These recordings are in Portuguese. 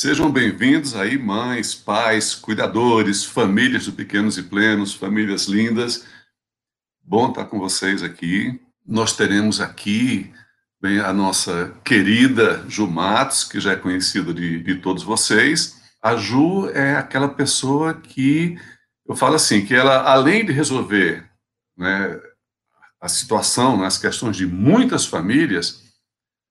Sejam bem-vindos aí, mães, pais, cuidadores, famílias de pequenos e plenos, famílias lindas. Bom estar com vocês aqui. Nós teremos aqui bem, a nossa querida Ju Matos, que já é conhecida de, de todos vocês. A Ju é aquela pessoa que, eu falo assim, que ela, além de resolver né, a situação, né, as questões de muitas famílias,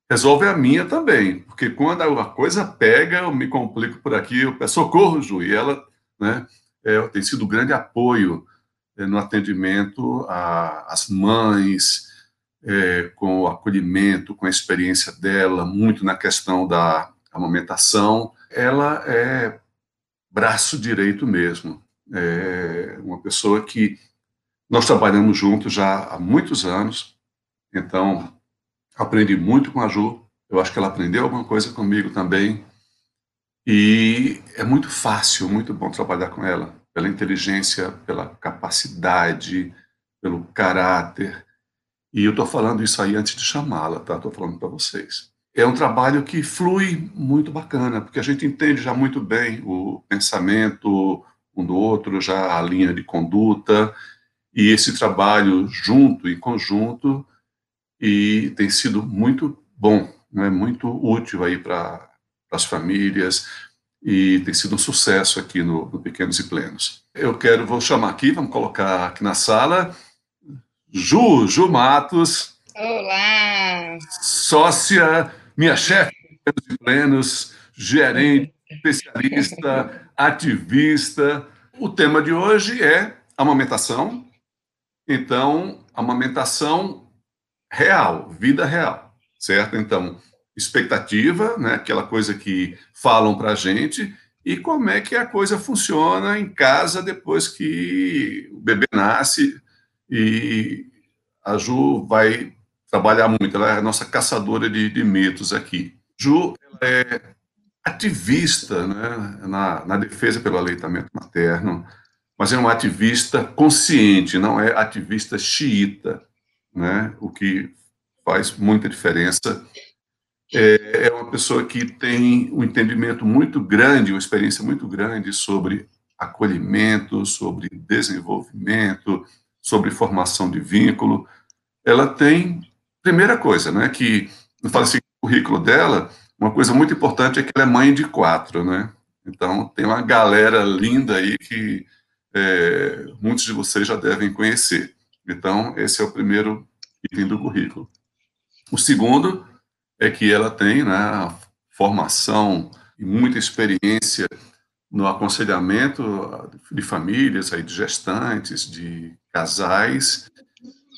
resolve a minha também, porque quando a coisa pega, eu me complico por aqui, eu peço socorro, Ju, e ela né, é, tem sido um grande apoio é, no atendimento às mães, é, com o acolhimento, com a experiência dela, muito na questão da amamentação. Ela é braço direito mesmo, é uma pessoa que nós trabalhamos juntos já há muitos anos, então aprendi muito com a Ju, eu acho que ela aprendeu alguma coisa comigo também, e é muito fácil, muito bom trabalhar com ela, pela inteligência, pela capacidade, pelo caráter, e eu estou falando isso aí antes de chamá-la, tá? Estou falando para vocês. É um trabalho que flui muito bacana, porque a gente entende já muito bem o pensamento um do outro, já a linha de conduta, e esse trabalho junto e conjunto e tem sido muito bom, né, muito útil aí para as famílias e tem sido um sucesso aqui no, no, Pequenos e Plenos. Eu quero, vou chamar aqui, vamos colocar aqui na sala, Ju, Ju Matos. Olá! Sócia, minha chefe Pequenos e Plenos, gerente, especialista, ativista. O tema de hoje é amamentação. Então, amamentação real, vida real, certo? Então, expectativa, né, aquela coisa que falam para a gente, e como é que a coisa funciona em casa depois que o bebê nasce e a Ju vai trabalhar muito, ela é a nossa caçadora de, de mitos aqui. Ju é ativista né, na, na defesa pelo aleitamento materno, mas é uma ativista consciente, não é ativista xiita né? o que faz muita diferença. É, é uma pessoa que tem um entendimento muito grande, uma experiência muito grande sobre acolhimento, sobre desenvolvimento, sobre formação de vínculo. Ela tem, primeira coisa, né, que, eu falo assim, o currículo dela, uma coisa muito importante é que ela é mãe de quatro, né? Então, tem uma galera linda aí que é, muitos de vocês já devem conhecer. Então, esse é o primeiro item do currículo. O segundo é que ela tem né, formação e muita experiência no aconselhamento de famílias, aí, de gestantes, de casais,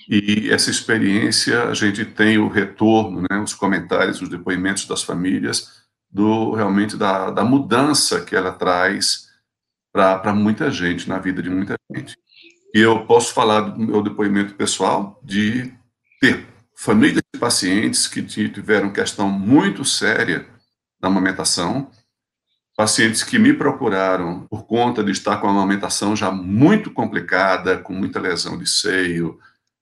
e essa experiência a gente tem o retorno, né, os comentários, os depoimentos das famílias, do realmente da, da mudança que ela traz para muita gente, na vida de muita gente. E eu posso falar do meu depoimento pessoal de ter famílias de pacientes que tiveram questão muito séria na amamentação, pacientes que me procuraram por conta de estar com a amamentação já muito complicada, com muita lesão de seio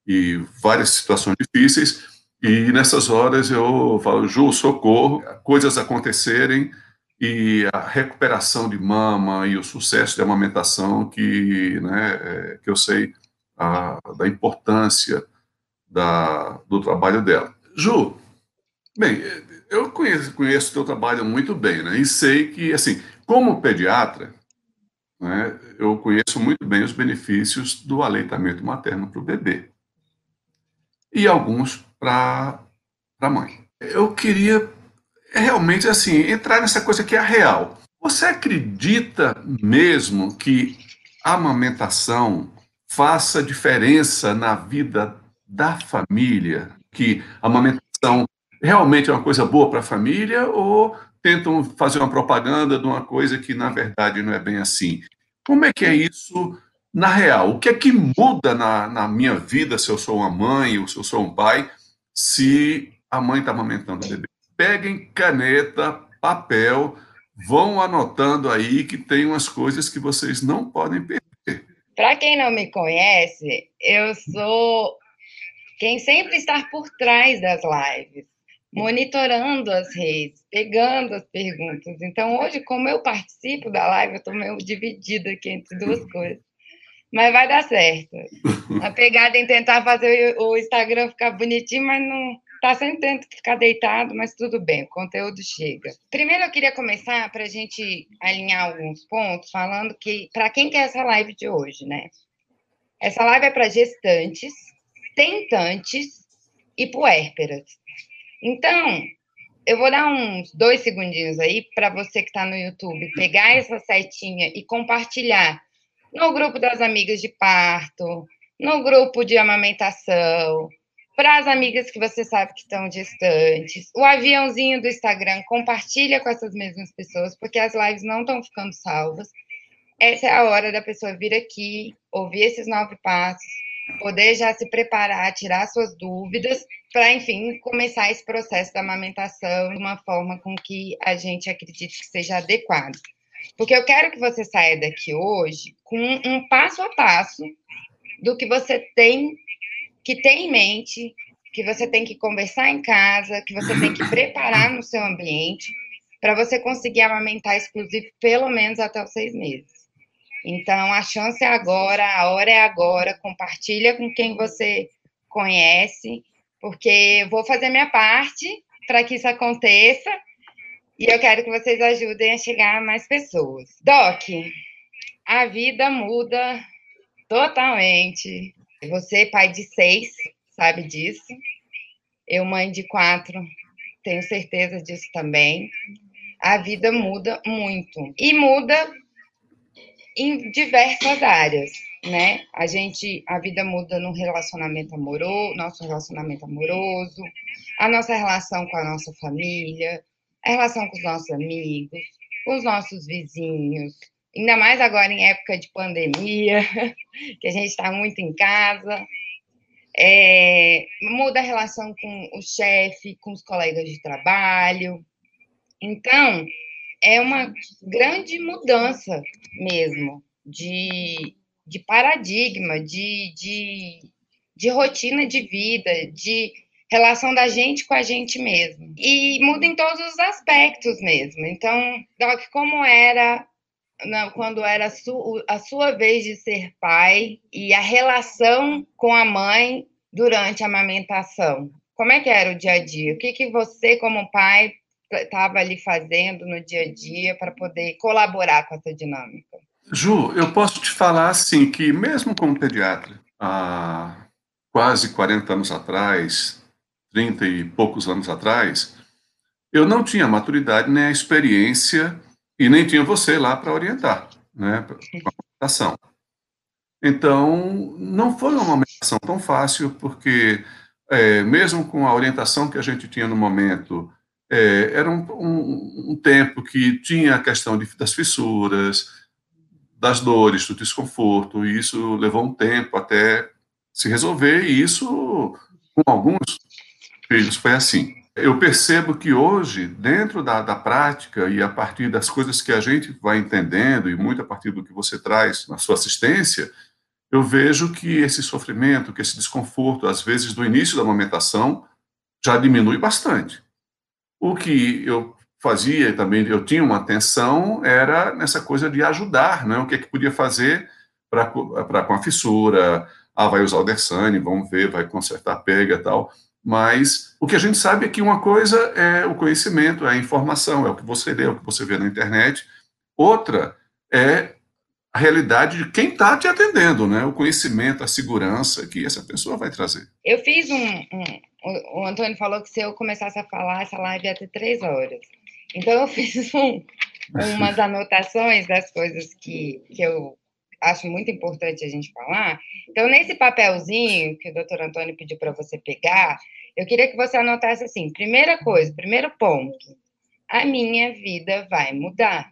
e várias situações difíceis, e nessas horas eu falo, Ju, socorro, coisas acontecerem, e a recuperação de mama e o sucesso de amamentação que, né, é, que eu sei a, da importância da, do trabalho dela. Ju, bem, eu conheço, conheço o teu trabalho muito bem, né, e sei que, assim, como pediatra, né, eu conheço muito bem os benefícios do aleitamento materno para o bebê e alguns para a mãe. Eu queria é realmente assim, entrar nessa coisa que é a real. Você acredita mesmo que a amamentação faça diferença na vida da família? Que a amamentação realmente é uma coisa boa para a família ou tentam fazer uma propaganda de uma coisa que na verdade não é bem assim? Como é que é isso na real? O que é que muda na, na minha vida se eu sou uma mãe ou se eu sou um pai se a mãe está amamentando o bebê? peguem caneta, papel, vão anotando aí que tem umas coisas que vocês não podem perder. Para quem não me conhece, eu sou quem sempre está por trás das lives. monitorando as redes, pegando as perguntas. Então, hoje, como eu participo da live, eu estou meio dividida aqui entre duas coisas. Mas vai dar certo. A pegada em tentar fazer o Instagram ficar bonitinho, mas não está sempre tentando ficar deitado, mas tudo bem, o conteúdo chega. Primeiro eu queria começar para a gente alinhar alguns pontos, falando que para quem quer essa live de hoje, né? Essa live é para gestantes, tentantes e puérperas. Então, eu vou dar uns dois segundinhos aí para você que está no YouTube pegar essa setinha e compartilhar no grupo das amigas de parto, no grupo de amamentação, para as amigas que você sabe que estão distantes. O aviãozinho do Instagram, compartilha com essas mesmas pessoas, porque as lives não estão ficando salvas. Essa é a hora da pessoa vir aqui, ouvir esses nove passos, poder já se preparar, tirar suas dúvidas, para, enfim, começar esse processo da amamentação de uma forma com que a gente acredite que seja adequado. Porque eu quero que você saia daqui hoje com um passo a passo do que você tem que ter em mente, que você tem que conversar em casa, que você tem que preparar no seu ambiente para você conseguir amamentar exclusivo pelo menos até os seis meses. Então, a chance é agora, a hora é agora. Compartilha com quem você conhece, porque eu vou fazer minha parte para que isso aconteça e eu quero que vocês ajudem a chegar a mais pessoas. Doc, a vida muda totalmente. Você, pai de seis, sabe disso. Eu, mãe de quatro, tenho certeza disso também. A vida muda muito. E muda em diversas áreas, né? A gente, a vida muda no relacionamento amoroso, nosso relacionamento amoroso, a nossa relação com a nossa família, a relação com os nossos amigos, com os nossos vizinhos, ainda mais agora em época de pandemia, que a gente está muito em casa. É, muda a relação com o chefe, com os colegas de trabalho. Então, é uma grande mudança mesmo de, de paradigma, de, de, de rotina de vida, de relação da gente com a gente mesmo. E muda em todos os aspectos mesmo. Então, Doc, como era quando era a, su, a sua vez de ser pai e a relação com a mãe durante a amamentação? Como é que era o dia a dia? O que, que você, como pai, estava ali fazendo no dia a dia para poder colaborar com essa dinâmica? Ju, eu posso te falar assim que mesmo como pediatra, há quase 40 anos atrás, 30 e poucos anos atrás, eu não tinha maturidade nem a experiência e nem tinha você lá para orientar, né, com a amamentação. Então, não foi uma amamentação tão fácil, porque é, mesmo com a orientação que a gente tinha no momento, é, era um, um, um, tempo que tinha a questão de, das fissuras, das dores, do desconforto, e isso levou um tempo até se resolver, e isso, com alguns filhos, foi assim. Eu percebo que hoje, dentro da, da prática e a partir das coisas que a gente vai entendendo, e muito a partir do que você traz na sua assistência, eu vejo que esse sofrimento, que esse desconforto, às vezes do início da amamentação, já diminui bastante. O que eu fazia também, eu tinha uma atenção, era nessa coisa de ajudar, né? o que é que podia fazer para com a fissura, ah, vai usar o Dersane, vamos ver, vai consertar pega e tal. Mas o que a gente sabe é que uma coisa é o conhecimento, é a informação, é o que você lê, é o que você vê na internet. Outra é a realidade de quem está te atendendo, né? O conhecimento, a segurança que essa pessoa vai trazer. Eu fiz um, um o Antônio falou que se eu começasse a falar, essa live ia ter três horas. Então eu fiz um, umas anotações das coisas que, que eu acho muito importante a gente falar. Então, nesse papelzinho que o doutor Antônio pediu para você pegar, eu queria que você anotasse assim: primeira coisa, primeiro ponto, a minha vida vai mudar.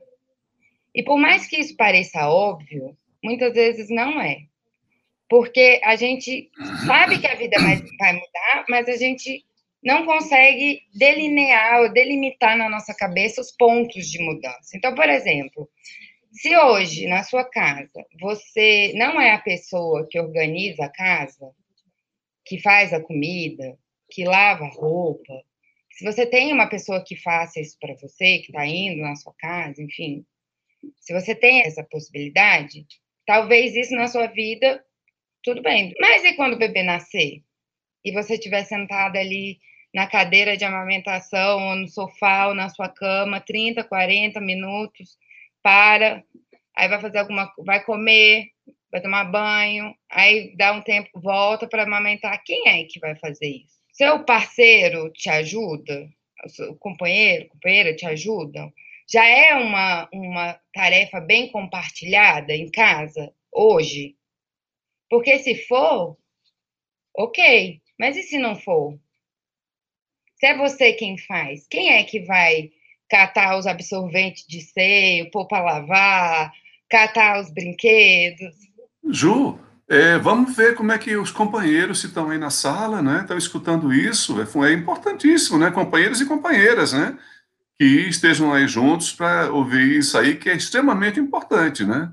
E por mais que isso pareça óbvio, muitas vezes não é. Porque a gente sabe que a vida vai, mudar, mas a gente não consegue delinear ou delimitar na nossa cabeça os pontos de mudança. Então, por exemplo, se hoje, na sua casa, você não é a pessoa que organiza a casa, que faz a comida, que lava a roupa, Se você tem uma pessoa que faça isso para você, que está indo na sua casa, enfim, se você tem essa possibilidade, talvez isso na sua vida, tudo bem. Mas e quando o bebê nascer? E você estiver sentada ali na cadeira de amamentação, ou no sofá, ou na sua cama, 30, 40 minutos, para, aí vai fazer alguma, vai comer, vai tomar banho, aí dá um tempo, volta para amamentar. Quem é que vai fazer isso? Seu parceiro te ajuda? O companheiro, companheira te ajudam? Já é uma, uma tarefa bem compartilhada em casa, hoje? Porque se for, ok. Mas e se não for? Se é você quem faz, quem é que vai catar os absorventes de seio, pôr para lavar, catar os brinquedos? Ju, é, vamos ver como é que os companheiros que estão aí na sala, né, estão escutando isso. É, é importantíssimo, né, companheiros e companheiras, né, que estejam aí juntos para ouvir isso aí, que é extremamente importante, né?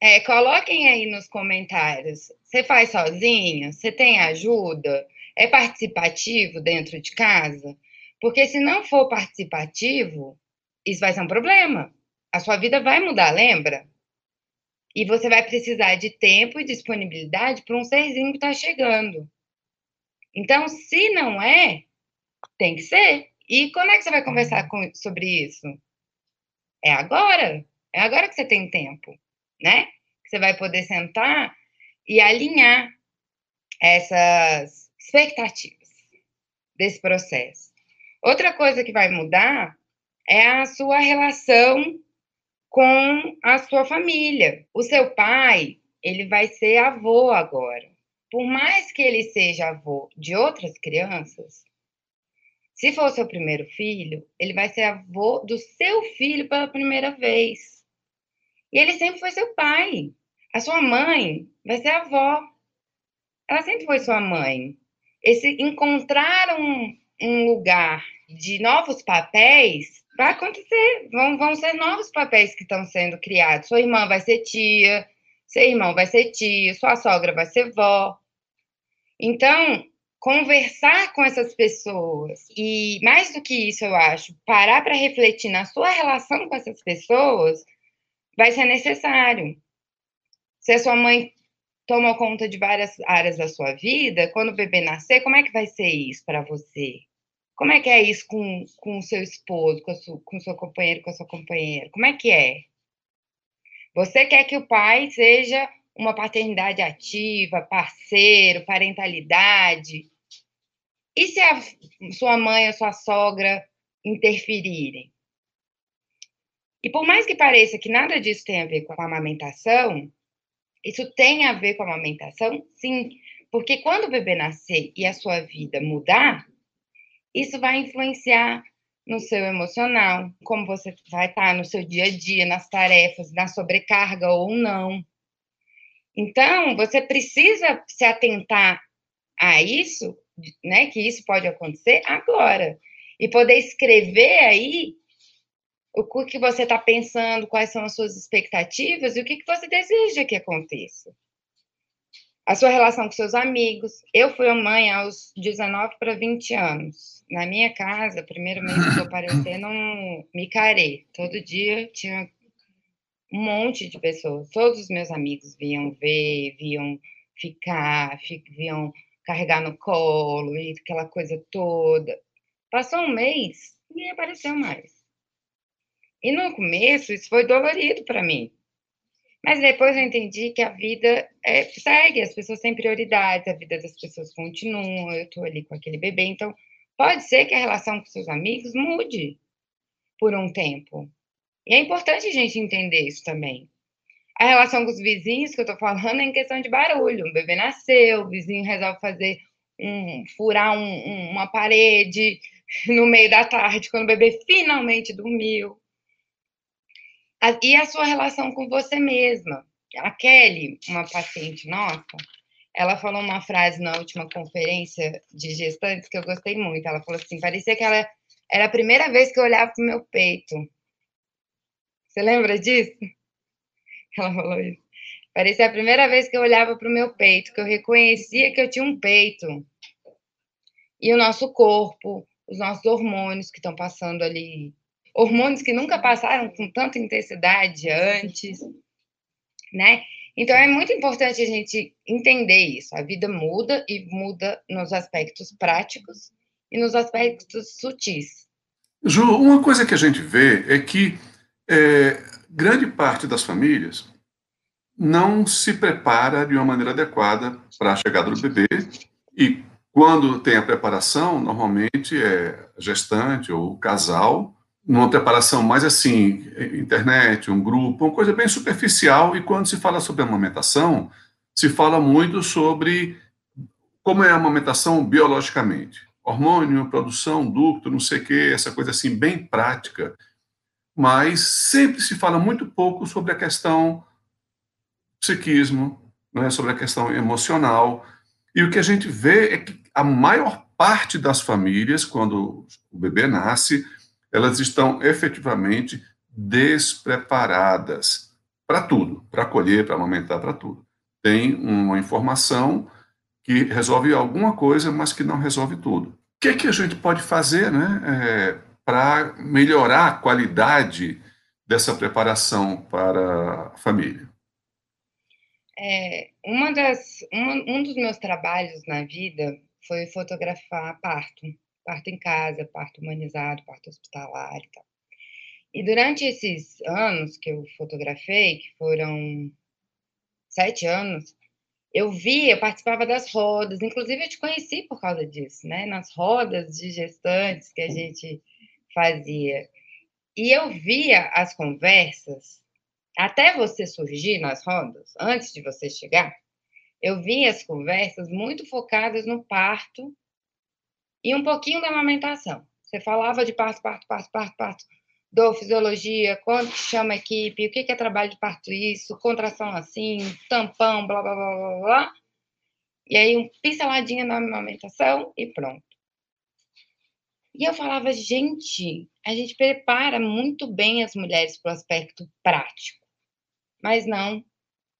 É, coloquem aí nos comentários. Você faz sozinho? Você tem ajuda? É participativo dentro de casa? Porque se não for participativo, isso vai ser um problema. A sua vida vai mudar, lembra? E você vai precisar de tempo e disponibilidade para um serzinho que está chegando. Então, se não é, tem que ser. E quando é que você vai conversar com, sobre isso? É agora. É agora que você tem tempo, né? Você vai poder sentar e alinhar essas expectativas desse processo. Outra coisa que vai mudar é a sua relação com a sua família. O seu pai, ele vai ser avô agora. Por mais que ele seja avô de outras crianças, se for o seu primeiro filho, ele vai ser avô do seu filho pela primeira vez. E ele sempre foi seu pai. A sua mãe vai ser avó. Ela sempre foi sua mãe. Esse encontrar um, um lugar de novos papéis vai acontecer. Vão, vão ser novos papéis que estão sendo criados. Sua irmã vai ser tia, seu irmão vai ser tio, sua sogra vai ser vó. Então, conversar com essas pessoas e, mais do que isso, eu acho, parar para refletir na sua relação com essas pessoas vai ser necessário. Se a sua mãe toma conta de várias áreas da sua vida, quando o bebê nascer, como é que vai ser isso para você? Como é que é isso com, com o seu esposo, com, o com o seu companheiro, com a sua companheira? Como é que é? Você quer que o pai seja uma paternidade ativa, parceiro, parentalidade? E se a sua mãe ou sua sogra interferirem? E por mais que pareça que nada disso tem a ver com a amamentação, isso tem a ver com a amamentação, sim, porque quando o bebê nascer e a sua vida mudar, isso vai influenciar no seu emocional, como você vai estar no seu dia a dia, nas tarefas, na sobrecarga ou não. Então, você precisa se atentar a isso, né, que isso pode acontecer agora, e poder escrever aí o que você está pensando, quais são as suas expectativas e o que, que você deseja que aconteça a sua relação com seus amigos. Eu fui mãe aos 19 para 20 anos. Na minha casa, primeiro mês que eu aparecer, não me carei. Todo dia tinha um monte de pessoas. Todos os meus amigos vinham ver, vinham ficar, vinham carregar no colo e aquela coisa toda. Passou um mês, ninguém apareceu mais. E no começo, isso foi dolorido para mim. Mas depois eu entendi que a vida é, segue, as pessoas têm prioridades, a vida das pessoas continua, eu estou ali com aquele bebê, então pode ser que a relação com seus amigos mude por um tempo. E é importante a gente entender isso também. A relação com os vizinhos que eu estou falando é em questão de barulho. Um bebê nasceu, o vizinho resolve fazer um, furar um, um, uma parede no meio da tarde, quando o bebê finalmente dormiu e a sua relação com você mesma. A Kelly, uma paciente nossa, ela falou uma frase na última conferência de gestantes que eu gostei muito. Ela falou assim: parecia que ela era a primeira vez que eu olhava para o meu peito. Você lembra disso? Ela falou isso. Parecia a primeira vez que eu olhava para o meu peito, que eu reconhecia que eu tinha um peito. E o nosso corpo, os nossos hormônios que estão passando ali, hormônios que nunca passaram com tanta intensidade antes, né? Então é muito importante a gente entender isso. A vida muda e muda nos aspectos práticos e nos aspectos sutis. Ju, uma coisa que a gente vê é que é, grande parte das famílias não se prepara de uma maneira adequada para a chegada do bebê e quando tem a preparação, normalmente é gestante ou casal numa preparação mais assim, internet, um grupo, uma coisa bem superficial, e quando se fala sobre amamentação, se fala muito sobre como é a amamentação biologicamente. Hormônio, produção, ducto, não sei o quê, essa coisa assim bem prática. Mas sempre se fala muito pouco sobre a questão psiquismo, né, sobre a questão emocional. E o que a gente vê é que a maior parte das famílias, quando o bebê nasce, elas estão efetivamente despreparadas para tudo, para acolher, para amamentar, para tudo. Tem uma informação que resolve alguma coisa, mas que não resolve tudo. O que, é que a gente pode fazer né, é, para melhorar a qualidade dessa preparação para a família? É, uma das, um, um dos meus trabalhos na vida foi fotografar parto parto em casa, parto humanizado, parto hospitalar e tal. E durante esses anos que eu fotografei, que foram sete anos, eu via, eu participava das rodas, inclusive eu te conheci por causa disso, né? Nas rodas de gestantes que a gente fazia. E eu via as conversas, até você surgir nas rodas, antes de você chegar, eu via as conversas muito focadas no parto e um pouquinho da amamentação. Você falava de parto, parto, parto, parto, parto, dor, fisiologia, quando chama a equipe, o que é trabalho de parto isso, contração assim, tampão, blá, blá, blá, blá, blá. E aí, um pinceladinha na amamentação e pronto. E eu falava, gente, a gente prepara muito bem as mulheres para o aspecto prático, mas não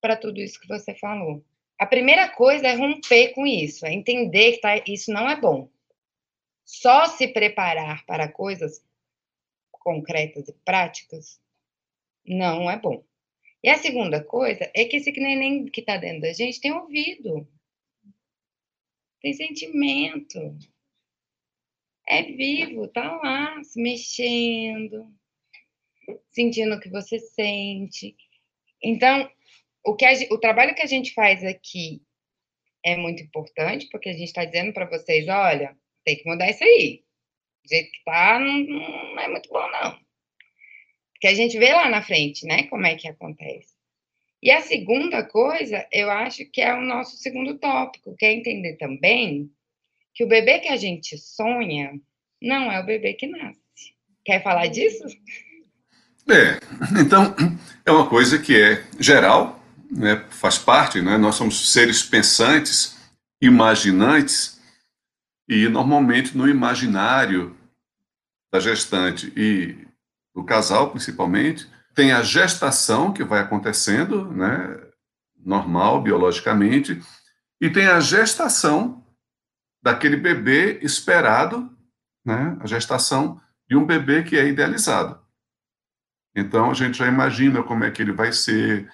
para tudo isso que você falou. A primeira coisa é romper com isso, é entender que tá, isso não é bom. Só se preparar para coisas concretas e práticas não é bom. E a segunda coisa é que esse neném que está dentro da gente tem ouvido, tem sentimento, é vivo, tá lá se mexendo, sentindo o que você sente. Então, o, que a, o trabalho que a gente faz aqui é muito importante, porque a gente está dizendo para vocês: olha, tem que mudar isso aí. Do jeito que tá, não, não é muito bom, não. Porque a gente vê lá na frente, né, como é que acontece. E a segunda coisa, eu acho que é o nosso segundo tópico, que é entender também que o bebê que a gente sonha não é o bebê que nasce. Quer falar disso? É, então, é uma coisa que é geral, né, faz parte, né, nós somos seres pensantes, imaginantes, e normalmente no imaginário da gestante e do casal, principalmente, tem a gestação que vai acontecendo, né, normal, biologicamente, e tem a gestação daquele bebê esperado, né, a gestação de um bebê que é idealizado. Então a gente já imagina como é que ele vai ser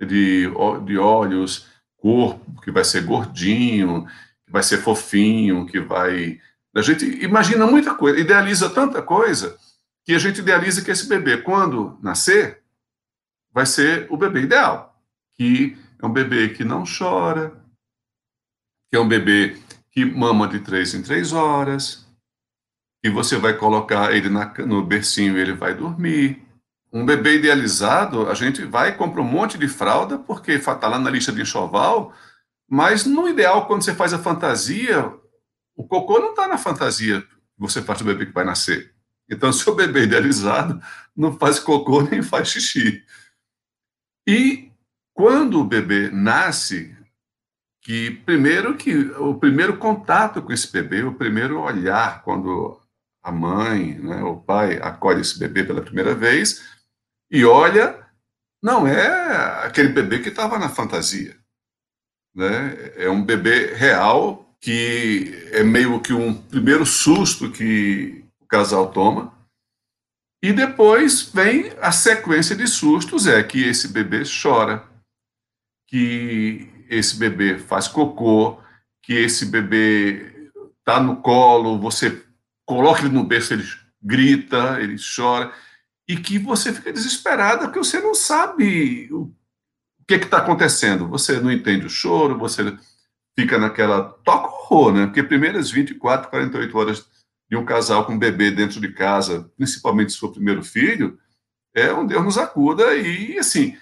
de, de olhos, corpo, que vai ser gordinho, vai ser fofinho, que vai. A gente imagina muita coisa, idealiza tanta coisa, que a gente idealiza que esse bebê, quando nascer, vai ser o bebê ideal. Que é um bebê que não chora, que é um bebê que mama de três em três horas, que você vai colocar ele na, no bercinho e ele vai dormir. Um bebê idealizado, a gente vai compra um monte de fralda, porque está lá na lista de enxoval, mas no ideal, quando você faz a fantasia, o cocô não está na fantasia que você faz o bebê que vai nascer. Então, se o bebê idealizado, não faz cocô nem faz xixi. E quando o bebê nasce, que primeiro que o primeiro contato com esse bebê, o primeiro olhar quando a mãe, né, o pai acolhe esse bebê pela primeira vez e olha, não é aquele bebê que estava na fantasia né? É um bebê real que é meio que um primeiro susto que o casal toma. E depois vem a sequência de sustos, é que esse bebê chora, que esse bebê faz cocô, que esse bebê está no colo, você coloca ele no berço, ele grita, ele chora, e que você fica desesperada porque você não sabe o que está acontecendo. Você não entende o choro, você fica naquela. toca horror, né? Porque primeiras 24, 48 horas de um casal com um bebê dentro de casa, principalmente se for primeiro filho, é um Deus nos acuda e assim,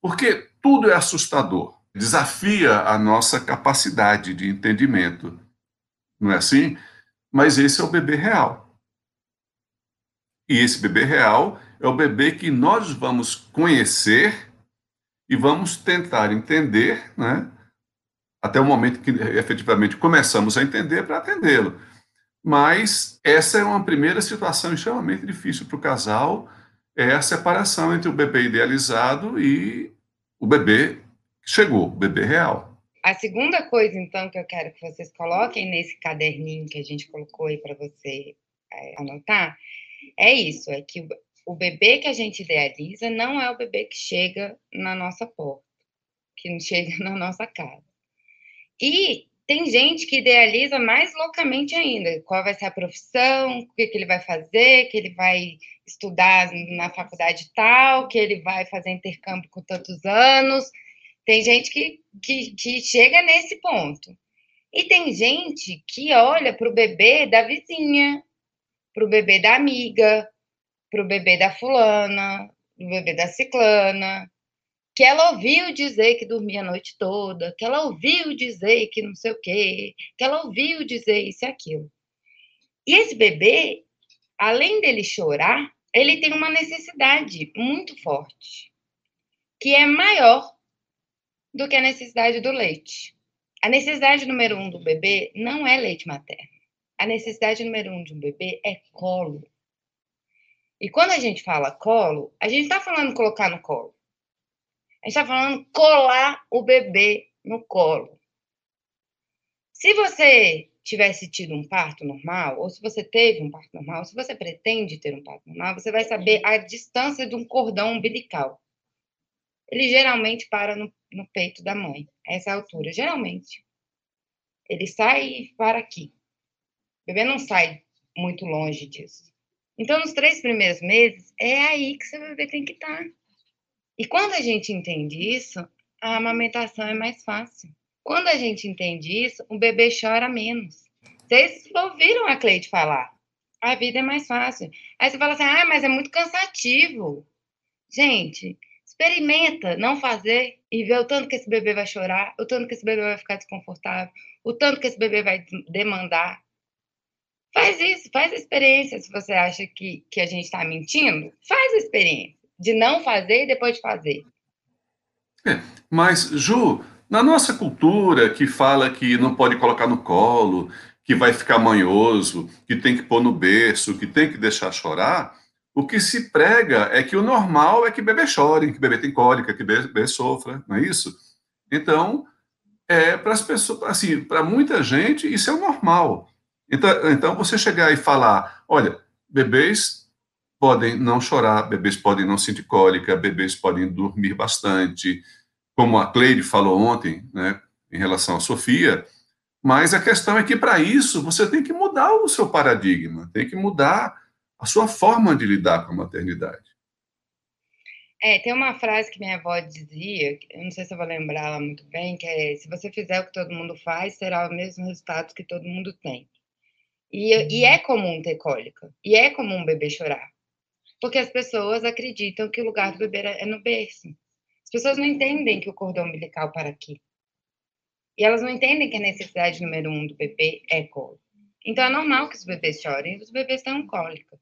porque tudo é assustador, desafia a nossa capacidade de entendimento, não é assim? Mas esse é o bebê real. E esse bebê real é o bebê que nós vamos conhecer e vamos tentar entender, né? Até o momento que efetivamente começamos a entender para atendê-lo. Mas essa é uma primeira situação extremamente difícil para o casal, é a separação entre o bebê idealizado e o bebê chegou, o bebê real. A segunda coisa, então, que eu quero que vocês coloquem nesse caderninho que a gente colocou aí para você é, anotar, é isso, é que o bebê que a gente idealiza não é o bebê que chega na nossa porta, que não chega na nossa casa. E tem gente que idealiza mais loucamente ainda, qual vai ser a profissão, o que, que ele vai fazer, que ele vai estudar na faculdade tal, que ele vai fazer intercâmbio com tantos anos. Tem gente que, que, que chega nesse ponto. E tem gente que olha para o bebê da vizinha, para o bebê da amiga, para o bebê da fulana, o bebê da ciclana, que ela ouviu dizer que dormia a noite toda, que ela ouviu dizer que não sei o quê, que ela ouviu dizer isso e aquilo. E esse bebê, além dele chorar, ele tem uma necessidade muito forte, que é maior do que a necessidade do leite. A necessidade número um do bebê não é leite materno. A necessidade número um de um bebê é colo. E quando a gente fala colo, a gente está falando colocar no colo. A gente está falando colar o bebê no colo. Se você tivesse tido um parto normal, ou se você teve um parto normal, ou se você pretende ter um parto normal, você vai saber a distância de um cordão umbilical. Ele geralmente para no, no peito da mãe, essa altura, geralmente. Ele sai para aqui. O bebê não sai muito longe disso. Então, nos três primeiros meses, é aí que seu bebê tem que estar. E quando a gente entende isso, a amamentação é mais fácil. Quando a gente entende isso, o bebê chora menos. Vocês ouviram a Cleide falar. A vida é mais fácil. Aí você fala assim, ah, mas é muito cansativo. Gente, experimenta não fazer e ver o tanto que esse bebê vai chorar, o tanto que esse bebê vai ficar desconfortável, o tanto que esse bebê vai demandar. Faz isso, faz a experiência. Se você acha que, que a gente está mentindo, faz a experiência de não fazer e depois de fazer. É, mas, Ju, na nossa cultura que fala que não pode colocar no colo, que vai ficar manhoso, que tem que pôr no berço, que tem que deixar chorar, o que se prega é que o normal é que bebê chore, que bebê tem cólica, que bebê sofra, não é isso? Então, é para as pessoas, assim, para muita gente isso é o normal. Então, então, você chegar e falar: olha, bebês podem não chorar, bebês podem não sentir cólica, bebês podem dormir bastante, como a Cleide falou ontem, né, em relação à Sofia. Mas a questão é que, para isso, você tem que mudar o seu paradigma, tem que mudar a sua forma de lidar com a maternidade. É, tem uma frase que minha avó dizia, eu não sei se eu vou lembrar ela muito bem, que é: se você fizer o que todo mundo faz, será o mesmo resultado que todo mundo tem. E, e é comum ter cólica. E é comum bebê chorar. Porque as pessoas acreditam que o lugar do bebê é no berço. As pessoas não entendem que o cordão umbilical para aqui. E elas não entendem que a necessidade número um do bebê é colo. Então é normal que os bebês chorem os bebês tenham cólica.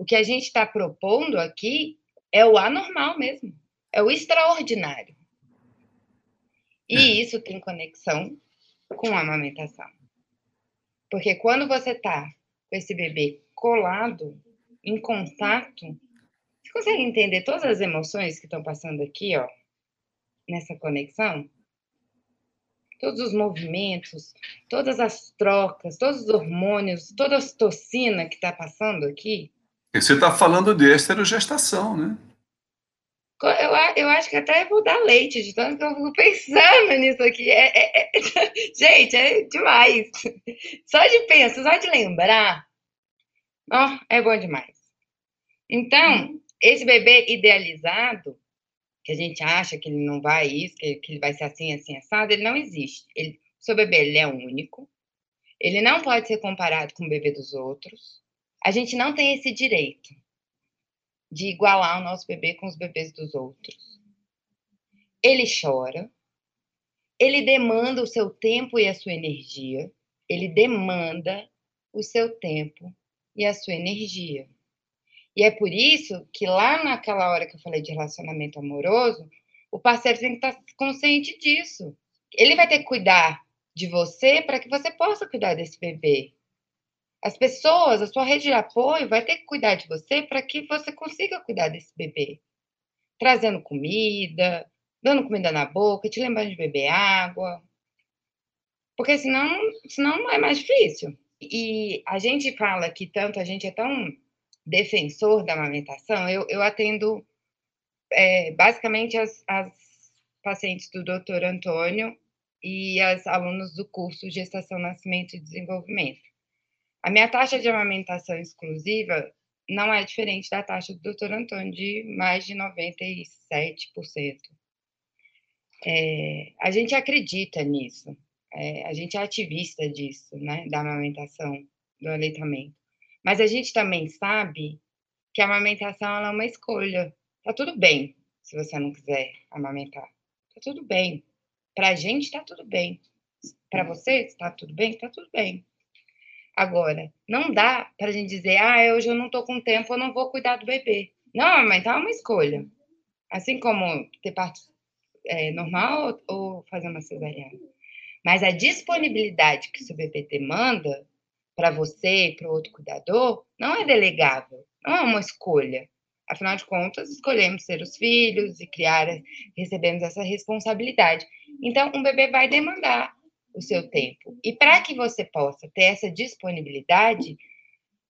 O que a gente está propondo aqui é o anormal mesmo. É o extraordinário. E é. isso tem conexão com a amamentação. Porque quando você tá com esse bebê colado, em contato, você consegue entender todas as emoções que estão passando aqui, ó, nessa conexão? todos os movimentos, todas as trocas, todos os hormônios, toda a ocitocina que está passando aqui. Você está falando de esterogestação, né? Eu, eu acho que até vou dar leite, de tanto que eu fico pensando nisso aqui. É, é, é... Gente, é demais. Só de pensar, só de lembrar, oh, é bom demais. Então, esse bebê idealizado, que a gente acha que ele não vai isso, que, que ele vai ser assim, assim, assado, ele não existe. Ele, seu bebê ele é único, ele não pode ser comparado com o bebê dos outros. A gente não tem esse direito de igualar o nosso bebê com os bebês dos outros. Ele chora, ele demanda o seu tempo e a sua energia, ele demanda o seu tempo e a sua energia. E é por isso que lá naquela hora que eu falei de relacionamento amoroso, o parceiro tem que estar consciente disso. Ele vai ter que cuidar de você para que você possa cuidar desse bebê. As pessoas, a sua rede de apoio vai ter que cuidar de você para que você consiga cuidar desse bebê. Trazendo comida, dando comida na boca, te lembrando de beber água. Porque senão, senão é mais difícil. E a gente fala que tanto, a gente é tão defensor da amamentação, eu, eu atendo é, basicamente as, as pacientes do doutor Antônio e as alunos do curso Gestação, Nascimento e Desenvolvimento. A minha taxa de amamentação exclusiva não é diferente da taxa do doutor Antônio, de mais de 97%. É, a gente acredita nisso, é, a gente é ativista disso, né, da amamentação, do aleitamento. Mas a gente também sabe que a amamentação é uma escolha. Tá tudo bem se você não quiser amamentar. Tá tudo bem. Para a gente tá tudo bem. Para você está tudo bem? Tá tudo bem. Agora, não dá para a gente dizer, ah, hoje eu não estou com tempo, eu não vou cuidar do bebê. Não, mas é uma escolha. Assim como ter parto é, normal ou, fazer uma cesariana. Mas a disponibilidade que seu bebê demanda para você e para o outro cuidador não é delegável, não é uma escolha. Afinal de contas, escolhemos ser os filhos e criar, recebemos essa responsabilidade. Então, um bebê vai demandar o seu tempo. E para que você possa ter essa disponibilidade,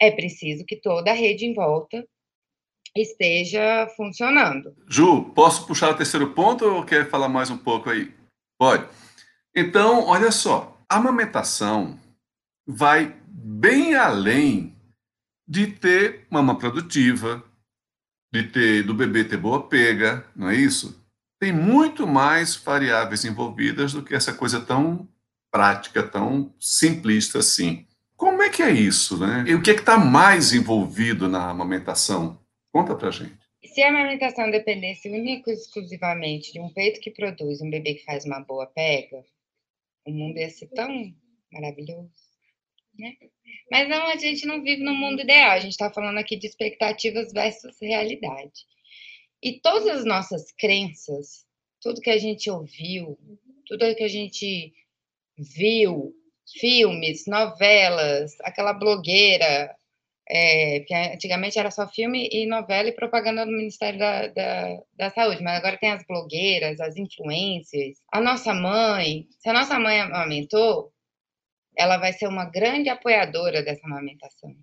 é preciso que toda a rede em volta esteja funcionando. Ju, posso puxar o terceiro ponto ou quer falar mais um pouco aí? Pode. Então, olha só, a amamentação vai bem além de ter mama produtiva, de ter do bebê ter boa pega, não é isso? Tem muito mais variáveis envolvidas do que essa coisa tão prática, tão simplista assim. Como é que é isso, né? E o que é está mais envolvido na amamentação? Conta pra gente. Se a amamentação dependesse única e exclusivamente de um peito que produz um bebê que faz uma boa pega, o mundo ia ser tão maravilhoso, né? Mas não, a gente não vive no mundo ideal. A gente está falando aqui de expectativas versus realidade. E todas as nossas crenças, tudo que a gente ouviu, tudo que a gente viu filmes, novelas, aquela blogueira, é, que antigamente era só filme e novela e propaganda do Ministério da, da, da, Saúde, mas agora tem as blogueiras, as influências. A nossa mãe, se a nossa mãe amamentou, ela vai ser uma grande apoiadora dessa amamentação.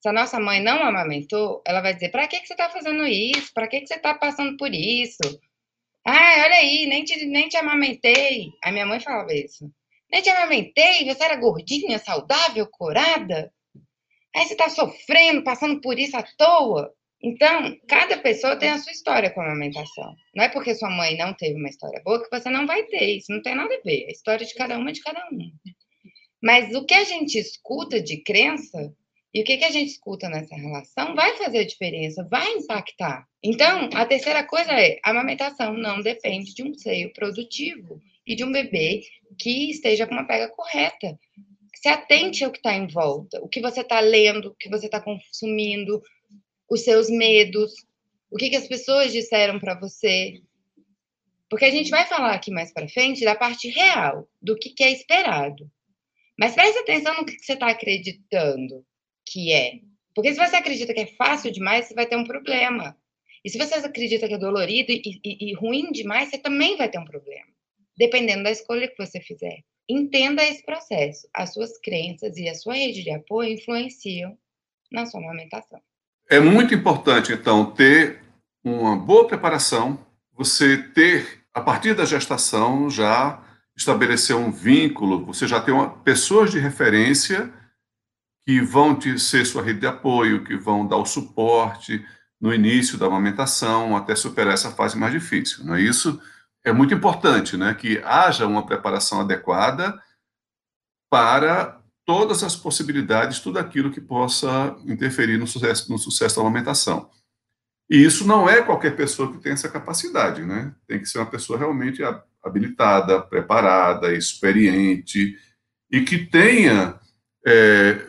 Se a nossa mãe não amamentou, ela vai dizer: para que, que você está fazendo isso? Para que, que você está passando por isso? Ah, olha aí, nem te, nem te amamentei. A minha mãe falava isso. Nem te amamentei, você era gordinha, saudável, curada. Aí você está sofrendo, passando por isso à toa. Então, cada pessoa tem a sua história com a amamentação. Não é porque sua mãe não teve uma história boa que você não vai ter. Isso não tem nada a ver. A história de cada uma é de cada um. Mas o que a gente escuta de crença e o que, que a gente escuta nessa relação vai fazer diferença, vai impactar. Então, a terceira coisa é: a amamentação não depende de um seio produtivo e de um bebê que esteja com uma pega correta. Se atente ao que está em volta, o que você está lendo, o que você está consumindo, os seus medos, o que, que as pessoas disseram para você. Porque a gente vai falar aqui mais para frente da parte real, do que, que é esperado. Mas preste atenção no que você está acreditando que é. Porque se você acredita que é fácil demais, você vai ter um problema. E se você acredita que é dolorido e, e, e ruim demais, você também vai ter um problema. Dependendo da escolha que você fizer. Entenda esse processo. As suas crenças e a sua rede de apoio influenciam na sua amamentação. É muito importante, então, ter uma boa preparação, você ter, a partir da gestação, já estabelecer um vínculo, você já tem uma, pessoas de referência que vão te, ser sua rede de apoio, que vão dar o suporte no início da amamentação, até superar essa fase mais difícil. Não é isso? É muito importante, né, que haja uma preparação adequada para todas as possibilidades, tudo aquilo que possa interferir no sucesso, no sucesso da amamentação. E isso não é qualquer pessoa que tem essa capacidade, né? Tem que ser uma pessoa realmente habilitada, preparada, experiente e que tenha é,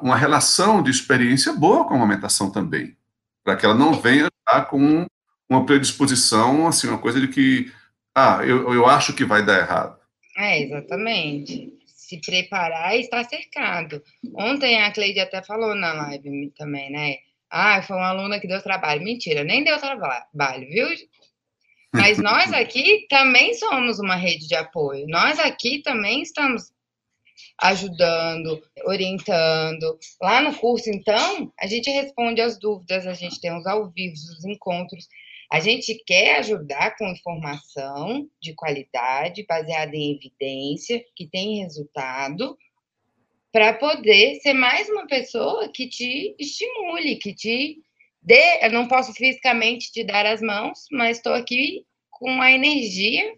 uma relação de experiência boa com a amamentação também, para que ela não venha com uma predisposição, assim, uma coisa de que, ah, eu, eu acho que vai dar errado. É, exatamente se preparar e estar cercado. Ontem a Cleide até falou na live também, né? Ah, foi uma aluna que deu trabalho. Mentira, nem deu trabalho, viu? Mas nós aqui também somos uma rede de apoio. Nós aqui também estamos ajudando, orientando. Lá no curso, então, a gente responde as dúvidas, a gente tem os ao vivo, os encontros. A gente quer ajudar com informação de qualidade, baseada em evidência, que tem resultado, para poder ser mais uma pessoa que te estimule, que te dê. Eu não posso fisicamente te dar as mãos, mas estou aqui com a energia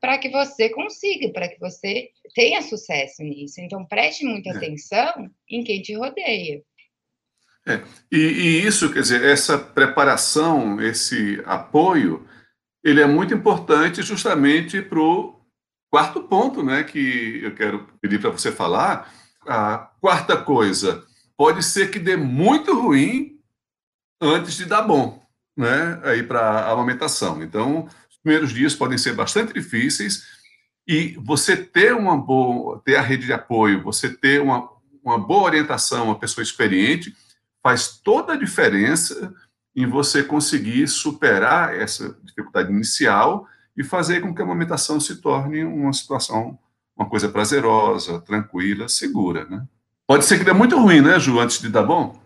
para que você consiga, para que você tenha sucesso nisso. Então, preste muita é. atenção em quem te rodeia. É, e, e, isso, quer dizer, essa preparação, esse apoio, ele é muito importante justamente para o quarto ponto, né, que eu quero pedir para você falar. A quarta coisa, pode ser que dê muito ruim antes de dar bom, né, aí para a amamentação. Então, os primeiros dias podem ser bastante difíceis e você ter uma boa, ter a rede de apoio, você ter uma, uma boa orientação, uma pessoa experiente, faz toda a diferença em você conseguir superar essa dificuldade inicial e fazer com que a amamentação se torne uma situação, uma coisa prazerosa, tranquila, segura, né? Pode ser que dê muito ruim, né, Ju, antes de dar bom?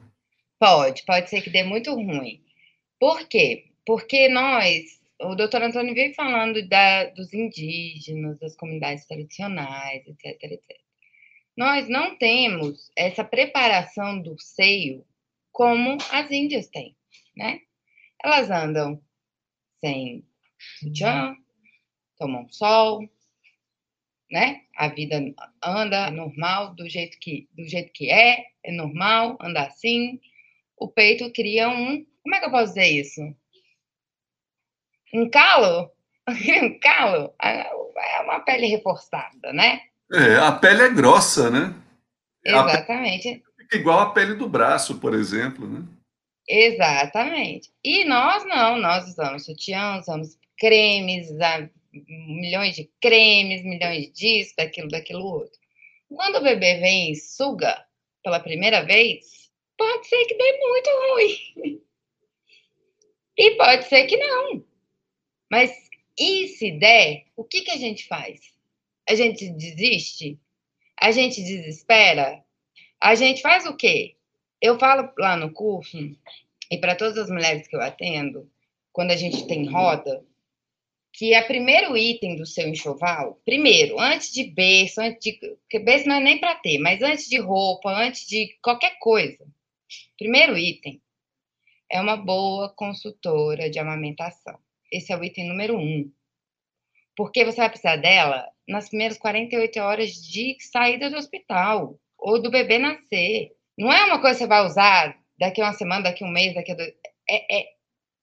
Pode, pode ser que dê muito ruim. Por quê? Porque nós, o doutor Antônio veio falando da, dos indígenas, das comunidades tradicionais, etc, etc. Nós não temos essa preparação do seio como as índias têm, né? Elas andam sem sutiã, tomam sol, né? A vida anda normal do jeito que do jeito que é, é normal, anda assim. O peito cria um, como é que eu posso dizer isso? Um calo, um calo, é uma pele reforçada, né? É, a pele é grossa, né? Exatamente igual a pele do braço, por exemplo, né? Exatamente. E nós não, nós usamos sutiã, usamos cremes, milhões de cremes, milhões disso, daquilo, daquilo outro. Quando o bebê vem e suga pela primeira vez, pode ser que dê muito ruim. E pode ser que não. Mas e se der, o que, que a gente faz? A gente desiste? A gente desespera? A gente faz o quê? Eu falo lá no curso, e para todas as mulheres que eu atendo, quando a gente tem roda, que é o primeiro item do seu enxoval, primeiro, antes de berço, antes de. Porque berço não é nem para ter, mas antes de roupa, antes de qualquer coisa, primeiro item é uma boa consultora de amamentação. Esse é o item número um. Porque você vai precisar dela nas primeiras 48 horas de saída do hospital ou do bebê nascer. Não é uma coisa que você vai usar daqui a uma semana, daqui a um mês, daqui a dois. É, é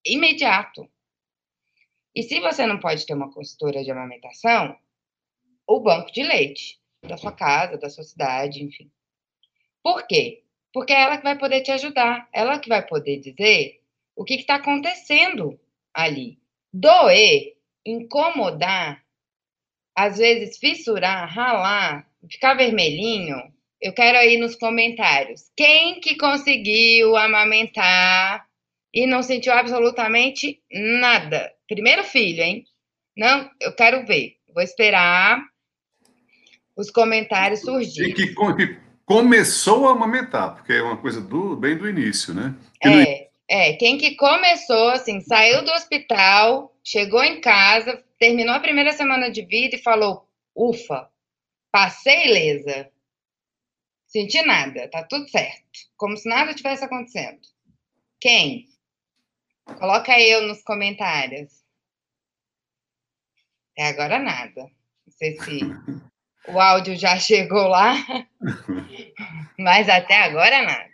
imediato. E se você não pode ter uma consultora de amamentação, o banco de leite da sua casa, da sua cidade, enfim. Por quê? Porque é ela que vai poder te ajudar, ela que vai poder dizer o que está acontecendo ali. Doer, incomodar, às vezes fissurar, ralar, ficar vermelhinho, eu quero aí nos comentários. Quem que conseguiu amamentar e não sentiu absolutamente nada? Primeiro filho, hein? Não, eu quero ver. Vou esperar os comentários surgirem. E que, que começou a amamentar, porque é uma coisa do, bem do início, né? é, é, quem que começou, assim, saiu do hospital, chegou em casa, terminou a primeira semana de vida e falou: ufa, passei ilesa. Senti nada, tá tudo certo. Como se nada tivesse acontecendo. Quem? Coloca eu nos comentários. Até agora nada. Não sei se o áudio já chegou lá, mas até agora nada.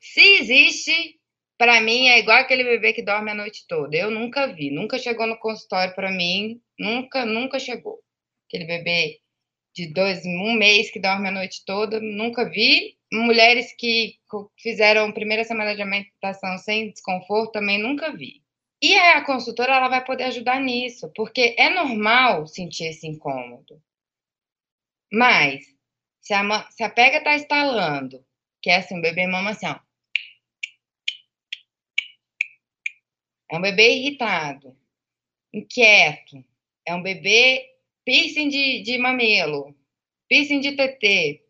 Se existe, para mim é igual aquele bebê que dorme a noite toda. Eu nunca vi, nunca chegou no consultório para mim, nunca, nunca chegou. Aquele bebê de dois, um mês que dorme a noite toda, nunca vi. Mulheres que fizeram primeira semana de alimentação sem desconforto, também nunca vi. E a consultora ela vai poder ajudar nisso, porque é normal sentir esse incômodo. Mas, se a, se a pega está instalando, que é assim, o bebê mama assim, ó. É um bebê irritado, inquieto, é um bebê piercing de, de mamilo, piercing de TT,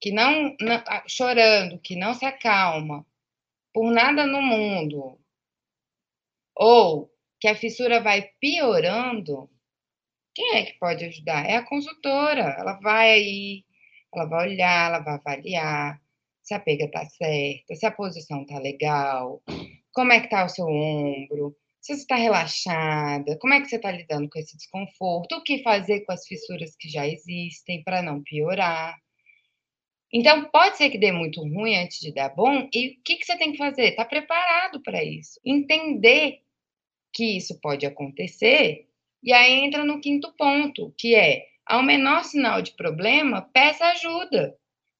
que não, não, ah, chorando, que não se acalma por nada no mundo, ou que a fissura vai piorando, quem é que pode ajudar? É a consultora. Ela vai aí, ela vai olhar, ela vai avaliar se a pega tá certa, se a posição tá legal, como é que tá o seu ombro, se você está relaxada, como é que você está lidando com esse desconforto, o que fazer com as fissuras que já existem para não piorar. Então, pode ser que dê muito ruim antes de dar bom, e o que, que você tem que fazer? Está preparado para isso. Entender que isso pode acontecer, e aí entra no quinto ponto, que é, ao menor sinal de problema, peça ajuda.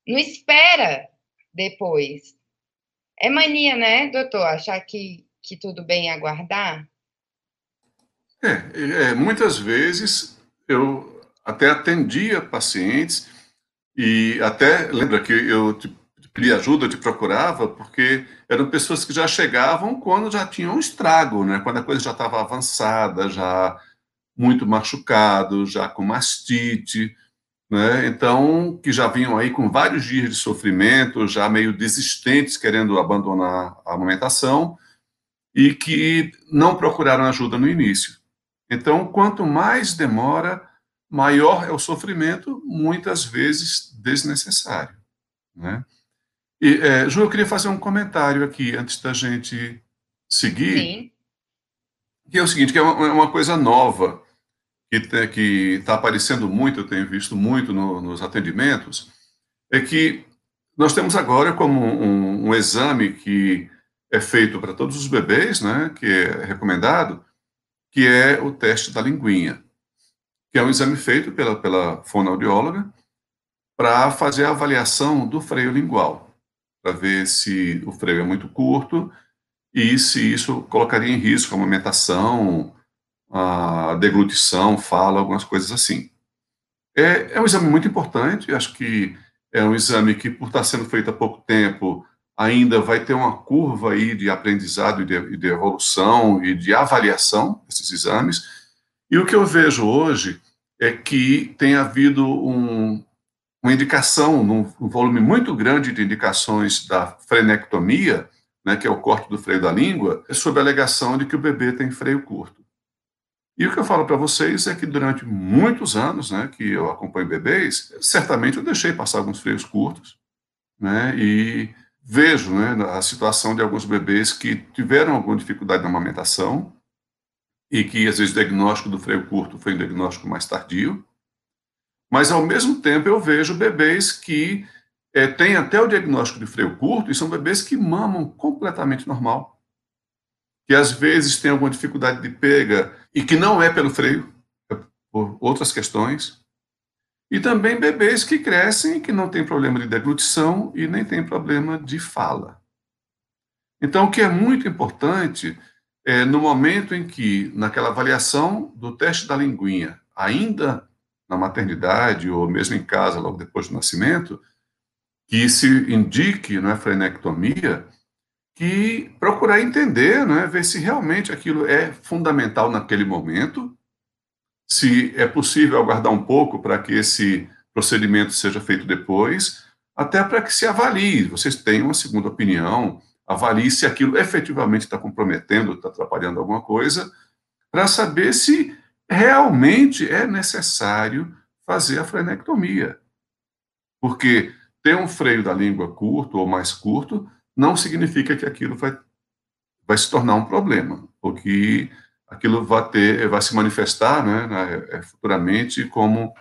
Não espera depois. É mania, né, doutor, achar que que tudo bem aguardar? É, é, muitas vezes eu até atendia pacientes e até lembra que eu te pedi ajuda, eu te procurava, porque eram pessoas que já chegavam quando já tinham um estrago, né? quando a coisa já estava avançada, já muito machucado, já com mastite, né? então, que já vinham aí com vários dias de sofrimento, já meio desistentes, querendo abandonar a amamentação, e que não procuraram ajuda no início. Então, quanto mais demora, maior é o sofrimento, muitas vezes desnecessário. Né? E, é, Ju, eu queria fazer um comentário aqui antes da gente seguir. Sim. Que é o seguinte, que é uma, é uma coisa nova que está aparecendo muito, eu tenho visto muito no, nos atendimentos, é que nós temos agora como um, um exame que é feito para todos os bebês, né, que é recomendado, que é o teste da linguinha, que é um exame feito pela, pela fonoaudióloga para fazer a avaliação do freio lingual, para ver se o freio é muito curto e se isso colocaria em risco a amamentação, a deglutição, fala, algumas coisas assim. É, é um exame muito importante, acho que é um exame que, por estar sendo feito há pouco tempo, ainda vai ter uma curva aí de aprendizado e de, de evolução e de avaliação desses exames. E o que eu vejo hoje é que tem havido um, uma indicação, num, um volume muito grande de indicações da frenectomia, né, que é o corte do freio da língua, é sob a alegação de que o bebê tem freio curto. E o que eu falo para vocês é que durante muitos anos né, que eu acompanho bebês, certamente eu deixei passar alguns freios curtos, né, e vejo né, a situação de alguns bebês que tiveram alguma dificuldade na amamentação e que, às vezes, o diagnóstico do freio curto foi um diagnóstico mais tardio, mas, ao mesmo tempo, eu vejo bebês que é, têm até o diagnóstico de freio curto e são bebês que mamam completamente normal, que, às vezes, têm alguma dificuldade de pega e que não é pelo freio, é por outras questões, e também bebês que crescem e que não têm problema de deglutição e nem têm problema de fala. Então, o que é muito importante é no momento em que, naquela avaliação do teste da linguinha, ainda na maternidade ou mesmo em casa, logo depois do nascimento, que se indique na é, frenectomia, que procurar entender, né, ver se realmente aquilo é fundamental naquele momento, se é possível aguardar um pouco para que esse procedimento seja feito depois, até para que se avalie, vocês tenham uma segunda opinião, avalie se aquilo efetivamente está comprometendo, está atrapalhando alguma coisa, para saber se realmente é necessário fazer a frenectomia. Porque ter um freio da língua curto ou mais curto não significa que aquilo vai, vai se tornar um problema, ou que aquilo vai, ter, vai se manifestar né, é, futuramente como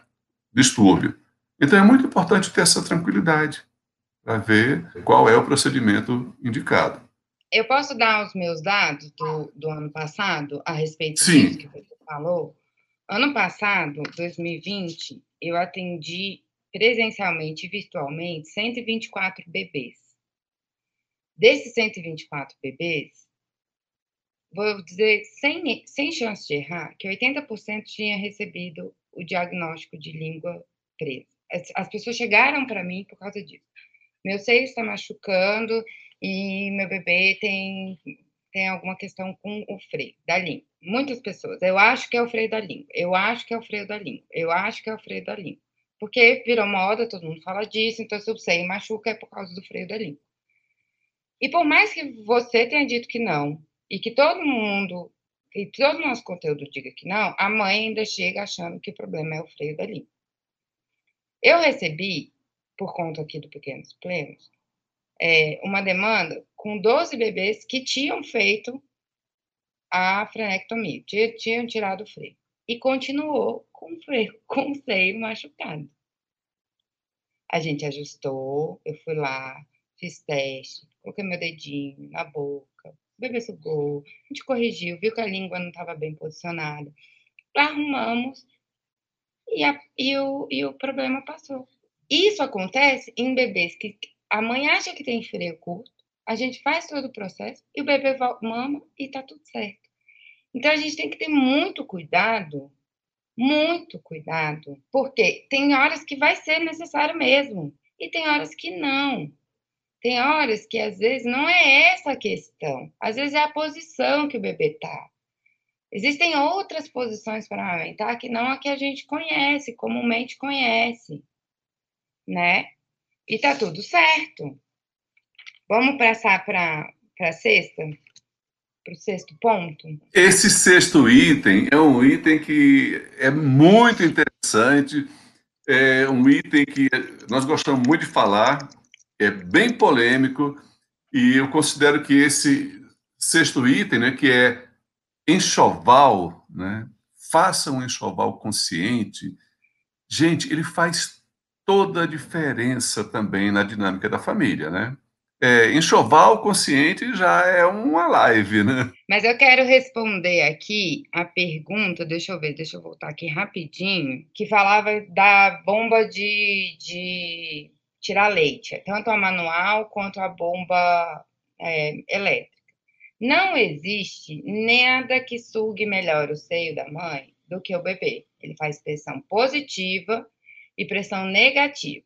distúrbio. Então é muito importante ter essa tranquilidade para ver qual é o procedimento indicado. Eu posso dar os meus dados do, do ano passado a respeito Sim. disso que você falou? Ano passado, 2020, eu atendi presencialmente e virtualmente 124 bebês. Desses 124 bebês, vou dizer, sem, sem chance de errar, que 80% tinha recebido o diagnóstico de língua presa. As, as pessoas chegaram para mim por causa disso. Meu seio está machucando e meu bebê tem, tem alguma questão com o freio da língua. Muitas pessoas, eu acho que é o freio da língua, eu acho que é o freio da língua, eu acho que é o freio da língua. Porque virou moda, todo mundo fala disso, então se o seio machuca é por causa do freio da língua. E por mais que você tenha dito que não, e que todo mundo, e todo o nosso conteúdo diga que não, a mãe ainda chega achando que o problema é o freio da língua. Eu recebi, por conta aqui do Pequenos Plenos, é, uma demanda com 12 bebês que tinham feito a frenectomia, tinham tirado o freio. E continuou com o freio, com o seio machucado. A gente ajustou, eu fui lá, fiz teste, coloquei meu dedinho na boca, bebê sugou, a gente corrigiu, viu que a língua não estava bem posicionada. Arrumamos e, a, e, o, e o problema passou. Isso acontece em bebês que a mãe acha que tem freio curto, a gente faz todo o processo e o bebê mama e tá tudo certo. Então a gente tem que ter muito cuidado, muito cuidado, porque tem horas que vai ser necessário mesmo e tem horas que não. Tem horas que às vezes não é essa a questão, às vezes é a posição que o bebê tá. Existem outras posições para amamentar que não a que a gente conhece, comumente conhece, né? E tá tudo certo. Vamos passar para a sexta? Para o sexto ponto? Esse sexto item é um item que é muito interessante, é um item que nós gostamos muito de falar, é bem polêmico, e eu considero que esse sexto item, né, que é enxoval, né? Faça um enxoval consciente. Gente, ele faz toda a diferença também na dinâmica da família, né? É, enxoval consciente já é uma live, né? Mas eu quero responder aqui a pergunta, deixa eu ver, deixa eu voltar aqui rapidinho, que falava da bomba de, de tirar leite, tanto a manual quanto a bomba é, elétrica. Não existe nada que sugue melhor o seio da mãe do que o bebê. Ele faz pressão positiva e pressão negativa.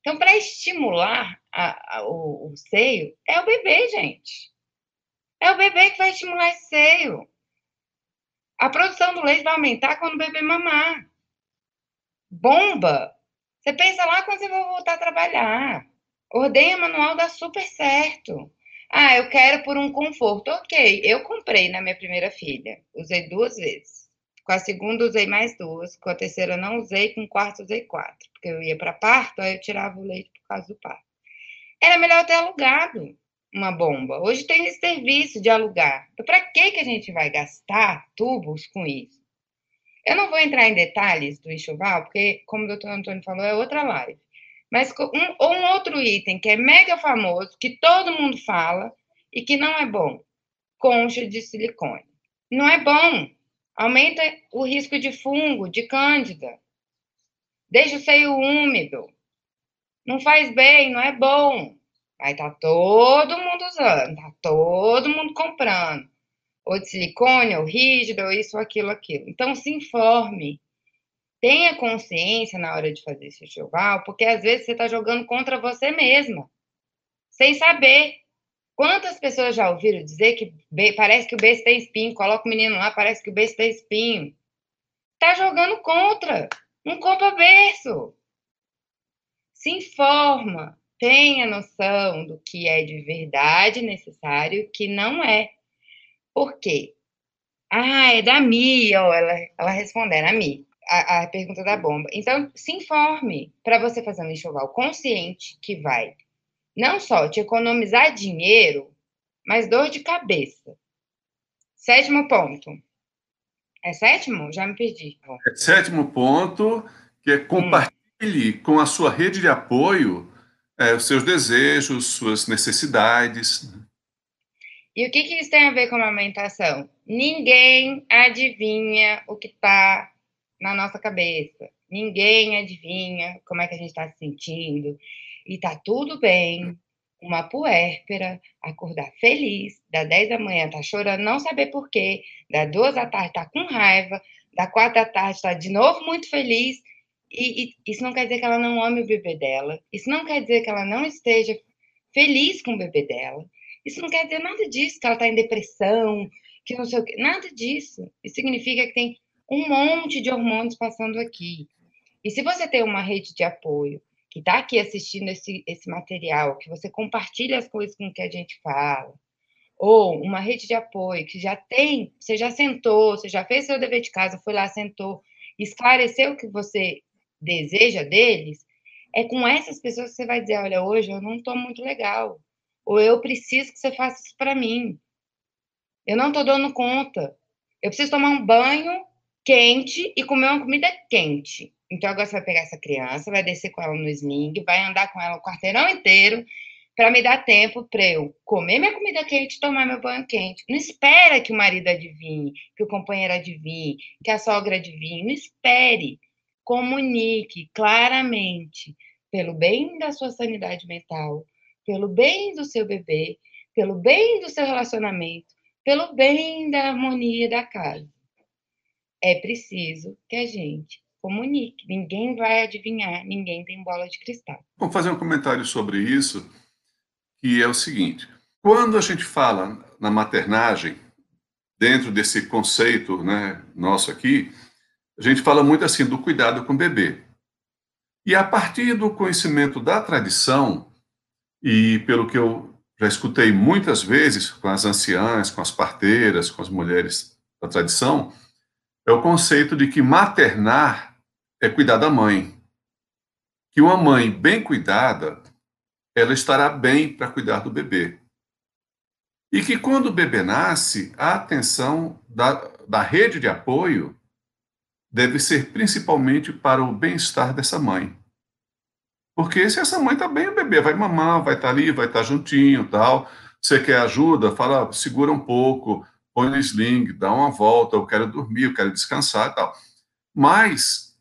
Então, para estimular a, a, o, o seio, é o bebê, gente. É o bebê que vai estimular esse seio. A produção do leite vai aumentar quando o bebê mamar. Bomba. Você pensa lá quando você vai voltar a trabalhar. Ordenha manual dá super certo. Ah, eu quero por um conforto. Ok, eu comprei na minha primeira filha. Usei duas vezes. Com a segunda, usei mais duas. Com a terceira, não usei. Com o quarto, usei quatro. Porque eu ia para parto, aí eu tirava o leite por causa do parto. Era melhor ter alugado uma bomba. Hoje tem esse serviço de alugar. Então, para que, que a gente vai gastar tubos com isso? Eu não vou entrar em detalhes do enxoval, porque, como o doutor Antônio falou, é outra live. Mas um, um outro item que é mega famoso, que todo mundo fala e que não é bom: concha de silicone. Não é bom. Aumenta o risco de fungo, de cândida. Deixa o seio úmido. Não faz bem, não é bom. Aí tá todo mundo usando, tá todo mundo comprando. Ou de silicone, ou rígido, ou isso, ou aquilo, aquilo. Então, se informe. Tenha consciência na hora de fazer esse enxoval, porque às vezes você está jogando contra você mesma, sem saber. Quantas pessoas já ouviram dizer que parece que o beijo tem espinho, coloca o menino lá, parece que o beijo tem espinho? Tá jogando contra. Não compra berço. Se informa, tenha noção do que é de verdade necessário e o que não é. Por quê? Ah, é da Mi, ó, ela, ela respondendo, a Mi, a, a pergunta da bomba. Então, se informe para você fazer um enxoval consciente que vai não só te economizar dinheiro, mas dor de cabeça. Sétimo ponto. É sétimo? Já me perdi. É sétimo ponto, que é compartilhe hum. com a sua rede de apoio é, os seus desejos, suas necessidades. E o que, que isso tem a ver com a amamentação? Ninguém adivinha o que está na nossa cabeça. Ninguém adivinha como é que a gente está se sentindo. E tá tudo bem. Uma puérpera acordar feliz, da 10 da manhã tá chorando, não saber por quê, da 2 da tarde tá com raiva, da 4 da tarde tá de novo muito feliz. E, e isso não quer dizer que ela não ame o bebê dela. Isso não quer dizer que ela não esteja feliz com o bebê dela. Isso não quer dizer nada disso, que ela está em depressão, que não sei o quê. Nada disso. Isso significa que tem um monte de hormônios passando aqui. E se você tem uma rede de apoio que está aqui assistindo esse, esse material, que você compartilha as coisas com que a gente fala, ou uma rede de apoio que já tem, você já sentou, você já fez seu dever de casa, foi lá, sentou, esclareceu o que você deseja deles, é com essas pessoas que você vai dizer, olha, hoje eu não estou muito legal, ou eu preciso que você faça isso para mim. Eu não estou dando conta. Eu preciso tomar um banho quente e comer uma comida quente. Então agora você vai pegar essa criança, vai descer com ela no sling, vai andar com ela o quarteirão inteiro para me dar tempo para eu comer minha comida quente, tomar meu banho quente. Não espera que o marido adivinhe, que o companheiro adivinhe, que a sogra adivinhe. Não espere. Comunique claramente, pelo bem da sua sanidade mental, pelo bem do seu bebê, pelo bem do seu relacionamento, pelo bem da harmonia da casa. É preciso que a gente comunique. Ninguém vai adivinhar, ninguém tem bola de cristal. Vou fazer um comentário sobre isso, que é o seguinte: quando a gente fala na maternagem, dentro desse conceito né, nosso aqui, a gente fala muito assim do cuidado com o bebê. E a partir do conhecimento da tradição, e pelo que eu já escutei muitas vezes com as anciãs, com as parteiras, com as mulheres da tradição, é o conceito de que maternar é cuidar da mãe. Que uma mãe bem cuidada, ela estará bem para cuidar do bebê. E que quando o bebê nasce, a atenção da, da rede de apoio deve ser principalmente para o bem-estar dessa mãe. Porque se essa mãe está bem, o bebê vai mamar, vai estar tá ali, vai estar tá juntinho tal. Você quer ajuda? Fala, segura um pouco, põe no sling, dá uma volta, eu quero dormir, eu quero descansar tal. Mas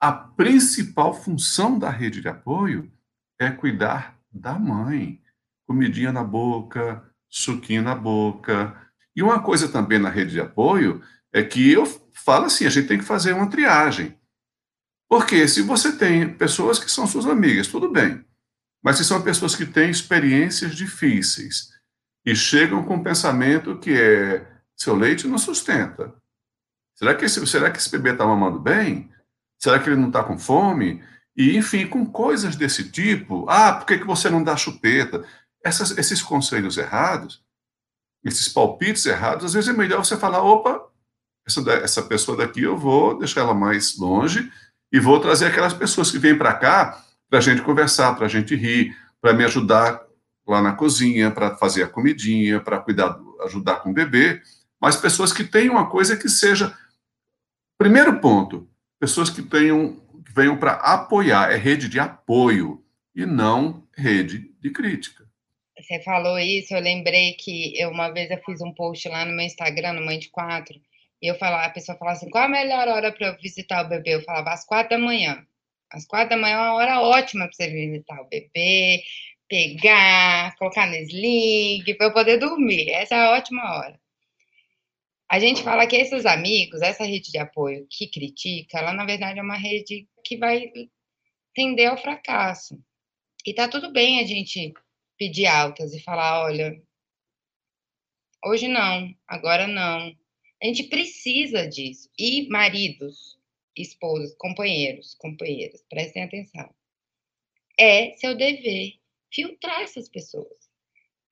a principal função da rede de apoio é cuidar da mãe. Comidinha na boca, suquinho na boca. E uma coisa também na rede de apoio é que eu falo assim: a gente tem que fazer uma triagem. Porque se você tem pessoas que são suas amigas, tudo bem. Mas se são pessoas que têm experiências difíceis e chegam com o pensamento que é seu leite não sustenta. Será que esse, será que esse bebê está mamando bem? Será que ele não está com fome? E, enfim, com coisas desse tipo. Ah, por que, que você não dá chupeta? Essas, esses conselhos errados, esses palpites errados, às vezes é melhor você falar: opa, essa, essa pessoa daqui eu vou deixar ela mais longe e vou trazer aquelas pessoas que vêm para cá para a gente conversar, para a gente rir, para me ajudar lá na cozinha, para fazer a comidinha, para cuidar, ajudar com o bebê, mas pessoas que tenham uma coisa que seja. Primeiro ponto, pessoas que tenham que venham para apoiar, é rede de apoio e não rede de crítica. Você falou isso, eu lembrei que eu uma vez eu fiz um post lá no meu Instagram, no Mãe de Quatro, eu falava, a pessoa falava assim, qual a melhor hora para eu visitar o bebê? Eu falava, às quatro da manhã. Às quatro da manhã é uma hora ótima para você visitar o bebê, pegar, colocar no sling, para eu poder dormir. Essa é a ótima hora. A gente fala que esses amigos, essa rede de apoio que critica, ela na verdade é uma rede que vai tender ao fracasso. E tá tudo bem a gente pedir altas e falar: olha, hoje não, agora não. A gente precisa disso. E maridos, esposos, companheiros, companheiras, prestem atenção. É seu dever filtrar essas pessoas.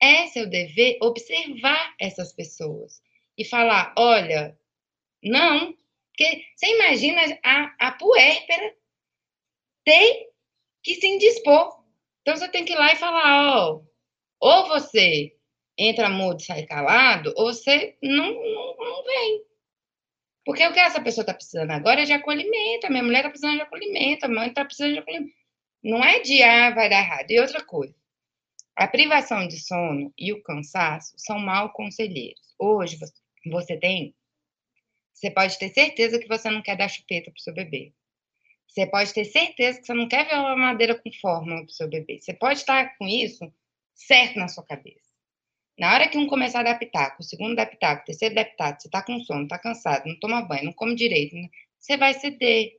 É seu dever observar essas pessoas e falar: olha, não. Porque você imagina a, a puérpera ter que se indispor. Então você tem que ir lá e falar: ó, ou você entra mudo sai calado, ou você não, não, não vem. Porque o que essa pessoa está precisando agora é de acolhimento. A minha mulher está precisando de acolhimento, a mãe está precisando de acolhimento. Não é de, ah, vai dar errado. E outra coisa, a privação de sono e o cansaço são mal conselheiros. Hoje você tem, você pode ter certeza que você não quer dar chupeta para o seu bebê. Você pode ter certeza que você não quer ver uma madeira com fórmula para o seu bebê. Você pode estar com isso certo na sua cabeça. Na hora que um começar a dar pitaco, o segundo dar pitaco, o terceiro dar pitaco, você está com sono, está cansado, não toma banho, não come direito, né? você vai ceder.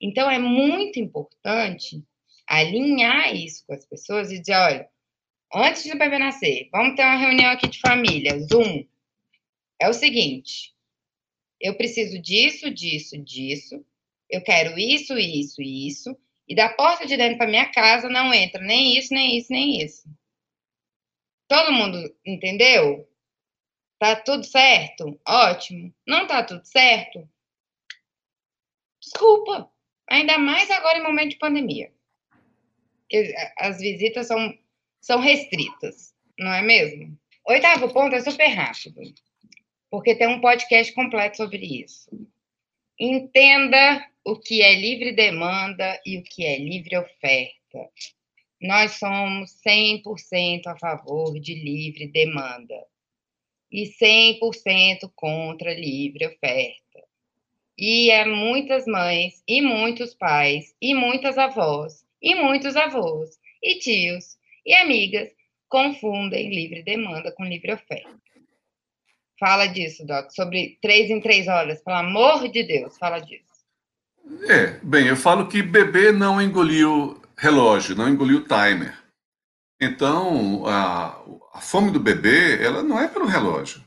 Então, é muito importante alinhar isso com as pessoas e dizer, olha, antes do bebê nascer, vamos ter uma reunião aqui de família, Zoom. É o seguinte, eu preciso disso, disso, disso, eu quero isso, isso isso, e da porta de dentro para minha casa não entra nem isso, nem isso, nem isso. Todo mundo entendeu? Tá tudo certo? Ótimo. Não tá tudo certo? Desculpa. Ainda mais agora em momento de pandemia. As visitas são, são restritas, não é mesmo? Oitavo ponto é super rápido, porque tem um podcast completo sobre isso. Entenda o que é livre demanda e o que é livre oferta. Nós somos 100% a favor de livre demanda e 100% contra livre oferta. E é muitas mães, e muitos pais, e muitas avós, e muitos avós, e tios, e amigas confundem livre demanda com livre oferta. Fala disso, Doc, sobre três em três horas, pelo amor de Deus, fala disso. É, bem, eu falo que bebê não engoliu relógio, não engoliu timer. Então, a, a fome do bebê, ela não é pelo relógio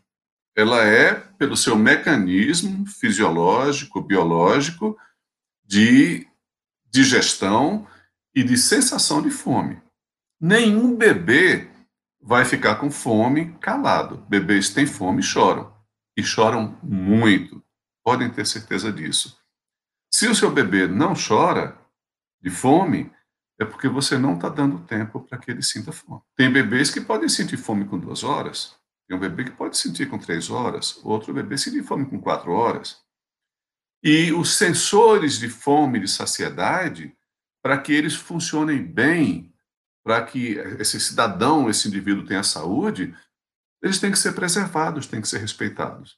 ela é pelo seu mecanismo fisiológico, biológico de digestão e de sensação de fome. Nenhum bebê vai ficar com fome calado. Bebês têm fome e choram. E choram muito. Podem ter certeza disso. Se o seu bebê não chora de fome, é porque você não está dando tempo para que ele sinta fome. Tem bebês que podem sentir fome com duas horas, tem um bebê que pode sentir com três horas, outro bebê sentir fome com quatro horas. E os sensores de fome de saciedade, para que eles funcionem bem, para que esse cidadão, esse indivíduo tenha saúde, eles têm que ser preservados, têm que ser respeitados.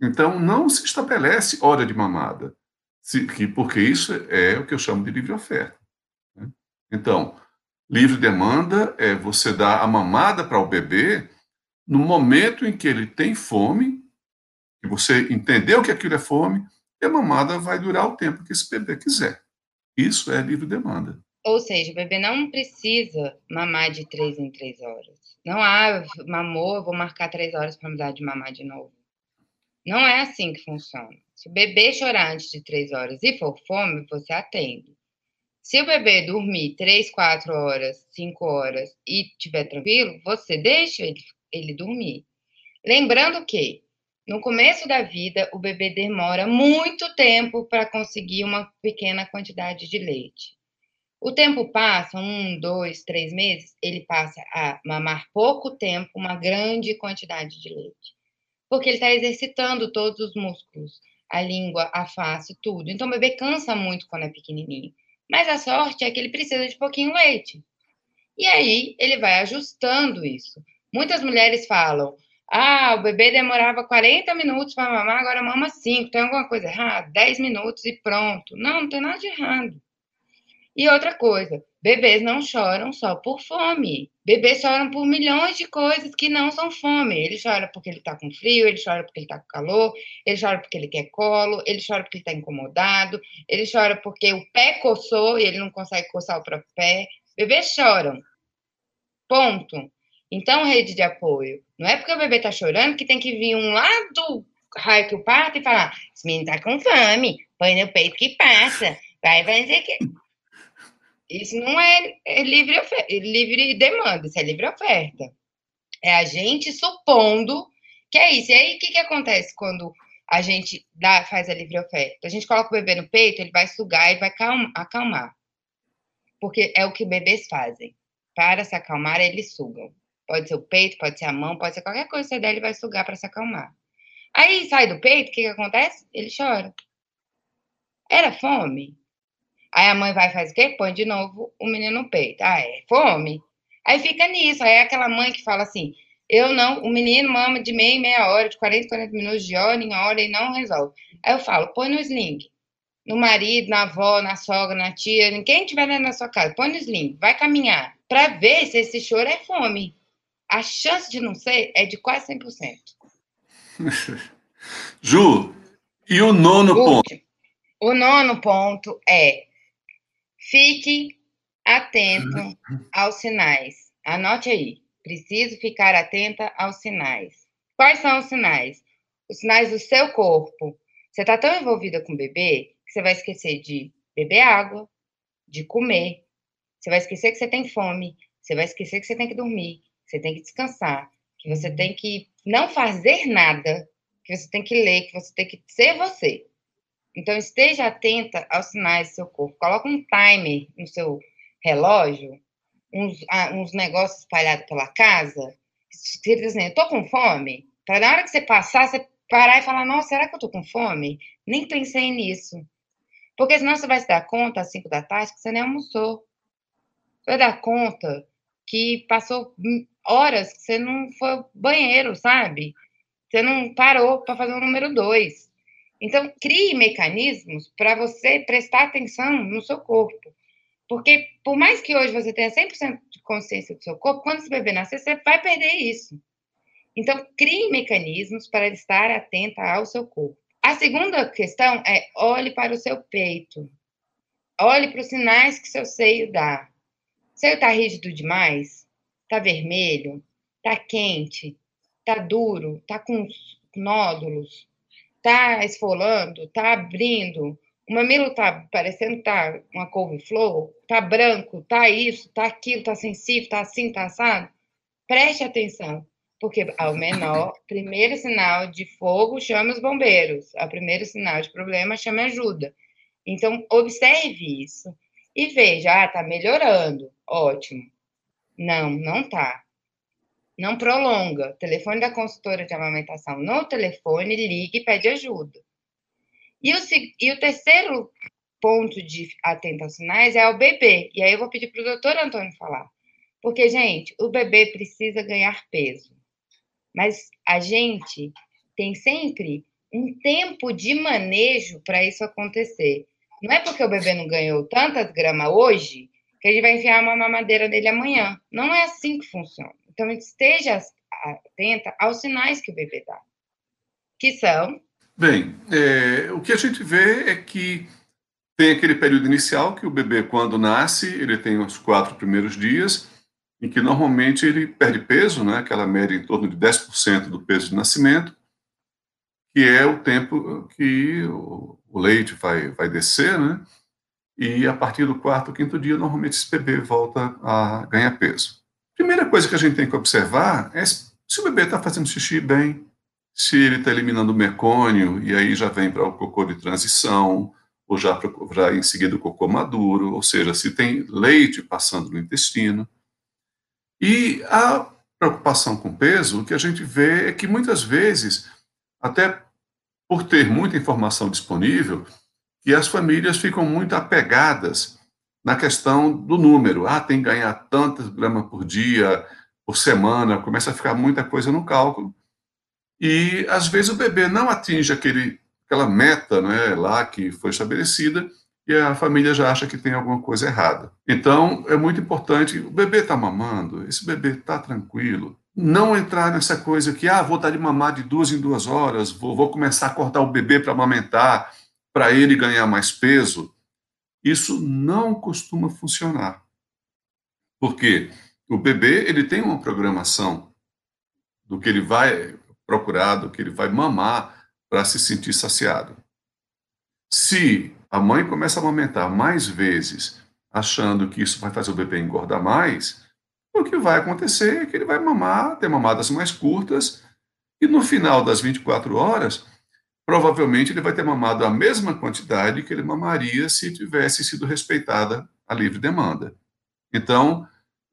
Então, não se estabelece hora de mamada, porque isso é o que eu chamo de livre oferta. Então, livre demanda é você dar a mamada para o bebê no momento em que ele tem fome, que você entendeu que aquilo é fome, e a mamada vai durar o tempo que esse bebê quiser. Isso é livre demanda. Ou seja, o bebê não precisa mamar de três em três horas. Não, ah, mamou, eu vou marcar três horas para mudar de mamar de novo. Não é assim que funciona. Se o bebê chorar antes de três horas e for fome, você atende. Se o bebê dormir três, quatro horas, cinco horas e estiver tranquilo, você deixa ele ele dormir. Lembrando que no começo da vida o bebê demora muito tempo para conseguir uma pequena quantidade de leite. O tempo passa, um, dois, três meses, ele passa a mamar pouco tempo, uma grande quantidade de leite. Porque ele está exercitando todos os músculos, a língua, a face, tudo. Então o bebê cansa muito quando é pequenininho. Mas a sorte é que ele precisa de pouquinho leite. E aí ele vai ajustando isso. Muitas mulheres falam: ah, o bebê demorava 40 minutos para mamar, agora mama 5. Tem alguma coisa errada? 10 minutos e pronto. Não, não tem nada de errado. E outra coisa, bebês não choram só por fome. Bebês choram por milhões de coisas que não são fome. Ele chora porque ele está com frio, ele chora porque ele está com calor, ele chora porque ele quer colo, ele chora porque ele está incomodado, ele chora porque o pé coçou e ele não consegue coçar o próprio pé. Bebês choram. Ponto. Então, rede de apoio. Não é porque o bebê está chorando que tem que vir um lá do raio que o parto e falar: esse menino está com fome, põe no peito que passa, vai fazer que. Isso não é, é livre, livre demanda, isso é livre oferta. É a gente supondo que é isso. E aí, o que, que acontece quando a gente dá, faz a livre oferta? A gente coloca o bebê no peito, ele vai sugar e vai acalmar. Porque é o que bebês fazem. Para se acalmar, eles sugam. Pode ser o peito, pode ser a mão, pode ser qualquer coisa que você der, ele vai sugar para se acalmar. Aí sai do peito, o que, que acontece? Ele chora. Era fome. Aí a mãe vai fazer o quê? Põe de novo o menino no peito. Ah, é fome. Aí fica nisso. Aí é aquela mãe que fala assim: eu não, o menino mama de meia em meia hora, de 40 40 minutos, de hora em hora e não resolve. Aí eu falo: põe no sling. No marido, na avó, na sogra, na tia, quem estiver na sua casa, põe no sling, vai caminhar, para ver se esse choro é fome a chance de não ser é de quase 100%. Ju, e o nono ponto? O nono ponto é fique atento aos sinais. Anote aí. Preciso ficar atenta aos sinais. Quais são os sinais? Os sinais do seu corpo. Você está tão envolvida com o bebê que você vai esquecer de beber água, de comer. Você vai esquecer que você tem fome. Você vai esquecer que você tem que dormir você tem que descansar, que você tem que não fazer nada, que você tem que ler, que você tem que ser você. Então, esteja atenta aos sinais do seu corpo. Coloque um timer no seu relógio, uns, ah, uns negócios espalhados pela casa, escrito assim, eu tô com fome, para na hora que você passar, você parar e falar, nossa, será que eu tô com fome? Nem pensei nisso. Porque senão você vai se dar conta às 5 da tarde que você nem almoçou. Você vai dar conta que passou horas que você não foi ao banheiro, sabe? Você não parou para fazer o número dois. Então, crie mecanismos para você prestar atenção no seu corpo. Porque, por mais que hoje você tenha 100% de consciência do seu corpo, quando esse bebê nascer, você vai perder isso. Então, crie mecanismos para estar atenta ao seu corpo. A segunda questão é olhe para o seu peito. Olhe para os sinais que seu seio dá. Seio está rígido demais? Tá vermelho, tá quente, tá duro, tá com nódulos, tá esfolando, tá abrindo, o mamilo tá parecendo tá uma couve-flor, tá branco, tá isso, tá aquilo, tá sensível, tá assim, tá assado. Preste atenção, porque ao menor, primeiro sinal de fogo, chame os bombeiros. Ao primeiro sinal de problema, chame ajuda. Então, observe isso e veja, ah, tá melhorando, ótimo. Não, não tá. Não prolonga. Telefone da consultora de amamentação no telefone, ligue e pede ajuda. E o, e o terceiro ponto de atento aos sinais é o bebê. E aí eu vou pedir para o doutor Antônio falar. Porque, gente, o bebê precisa ganhar peso. Mas a gente tem sempre um tempo de manejo para isso acontecer. Não é porque o bebê não ganhou tantas gramas hoje que a gente vai enfiar uma mamadeira dele amanhã. Não é assim que funciona. Então, esteja atenta aos sinais que o bebê dá. Que são? Bem, é, o que a gente vê é que tem aquele período inicial que o bebê, quando nasce, ele tem os quatro primeiros dias, em que normalmente ele perde peso, né, aquela média em torno de 10% do peso de nascimento, que é o tempo que o, o leite vai, vai descer, né, e a partir do quarto, quinto dia, normalmente esse bebê volta a ganhar peso. Primeira coisa que a gente tem que observar é se o bebê está fazendo xixi bem, se ele está eliminando o mecônio, e aí já vem para o cocô de transição, ou já, já em seguida o cocô maduro, ou seja, se tem leite passando no intestino. E a preocupação com peso, o que a gente vê é que muitas vezes, até por ter muita informação disponível, que as famílias ficam muito apegadas na questão do número. Ah, tem que ganhar tantas gramas por dia, por semana, começa a ficar muita coisa no cálculo. E, às vezes, o bebê não atinge aquele, aquela meta né, lá que foi estabelecida e a família já acha que tem alguma coisa errada. Então, é muito importante, o bebê está mamando, esse bebê está tranquilo, não entrar nessa coisa que, ah, vou dar de mamar de duas em duas horas, vou, vou começar a cortar o bebê para amamentar, para ele ganhar mais peso, isso não costuma funcionar. Por quê? O bebê ele tem uma programação do que ele vai procurar, do que ele vai mamar para se sentir saciado. Se a mãe começa a amamentar mais vezes, achando que isso vai fazer o bebê engordar mais, o que vai acontecer é que ele vai mamar, ter mamadas mais curtas, e no final das 24 horas, provavelmente ele vai ter mamado a mesma quantidade que ele mamaria se tivesse sido respeitada a livre demanda. Então,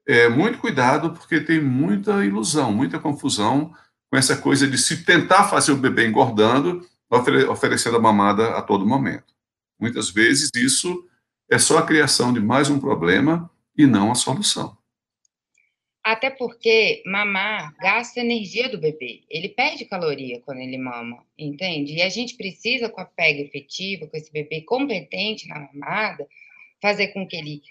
é, muito cuidado, porque tem muita ilusão, muita confusão com essa coisa de se tentar fazer o bebê engordando, oferecendo a mamada a todo momento. Muitas vezes isso é só a criação de mais um problema e não a solução. Até porque mamar gasta energia do bebê. Ele perde caloria quando ele mama, entende? E a gente precisa, com a pega efetiva, com esse bebê competente na mamada, fazer com que ele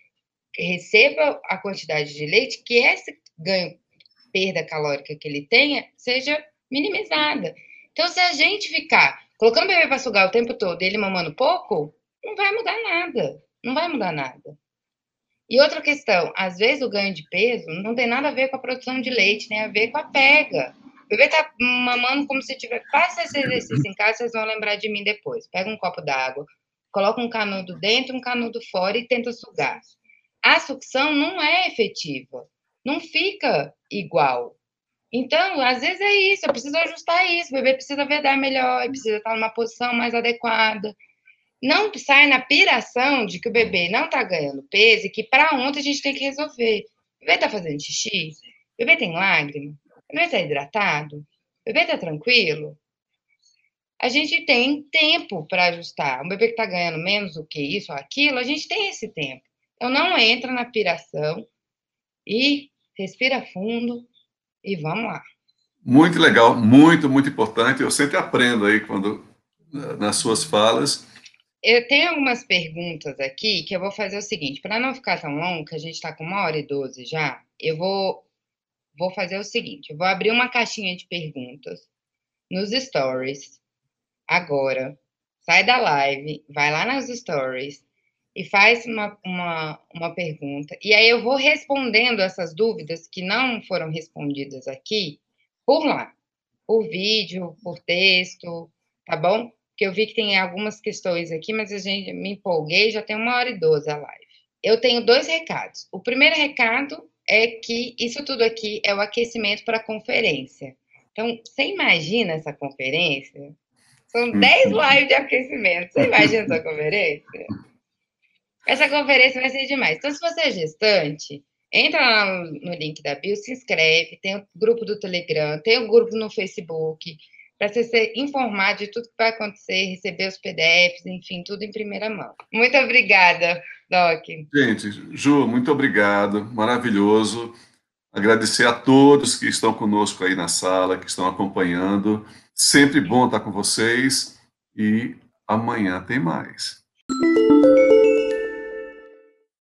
receba a quantidade de leite, que esse ganho, perda calórica que ele tenha, seja minimizada. Então, se a gente ficar colocando o bebê para sugar o tempo todo e ele mamando pouco, não vai mudar nada. Não vai mudar nada. E outra questão, às vezes o ganho de peso não tem nada a ver com a produção de leite, tem a ver com a pega. O bebê tá mamando como se tiver. Faça esse exercício em casa, vocês vão lembrar de mim depois. Pega um copo d'água, coloca um canudo dentro, um canudo fora e tenta sugar. A sucção não é efetiva, não fica igual. Então, às vezes é isso, eu preciso ajustar isso, o bebê precisa vedar melhor, precisa estar numa posição mais adequada. Não sai na piração de que o bebê não está ganhando peso e que para ontem a gente tem que resolver. O bebê está fazendo xixi? O bebê tem lágrima? O bebê está hidratado? O bebê está tranquilo? A gente tem tempo para ajustar. Um bebê que está ganhando menos do que isso ou aquilo, a gente tem esse tempo. Então, não entra na piração e respira fundo e vamos lá. Muito legal, muito, muito importante. Eu sempre aprendo aí quando nas suas falas eu tenho algumas perguntas aqui que eu vou fazer o seguinte, para não ficar tão longo, que a gente está com uma hora e doze já, eu vou, vou fazer o seguinte, eu vou abrir uma caixinha de perguntas nos stories, agora, sai da live, vai lá nas stories e faz uma, uma, uma pergunta, e aí eu vou respondendo essas dúvidas que não foram respondidas aqui, por lá, por vídeo, por texto, tá bom? Que eu vi que tem algumas questões aqui, mas a gente me empolguei, já tem uma hora e doze a live. Eu tenho dois recados. O primeiro recado é que isso tudo aqui é o aquecimento para a conferência. Então, você imagina essa conferência? São 10 uhum. lives de aquecimento. Você imagina essa conferência? Essa conferência vai ser demais. Então, se você é gestante, entra lá no link da bio, se inscreve, tem o grupo do Telegram, tem o grupo no Facebook, para você ser informado de tudo que vai acontecer, receber os PDFs, enfim, tudo em primeira mão. Muito obrigada, Doc. Gente, Ju, muito obrigado, maravilhoso. Agradecer a todos que estão conosco aí na sala, que estão acompanhando. Sempre bom estar com vocês e amanhã tem mais.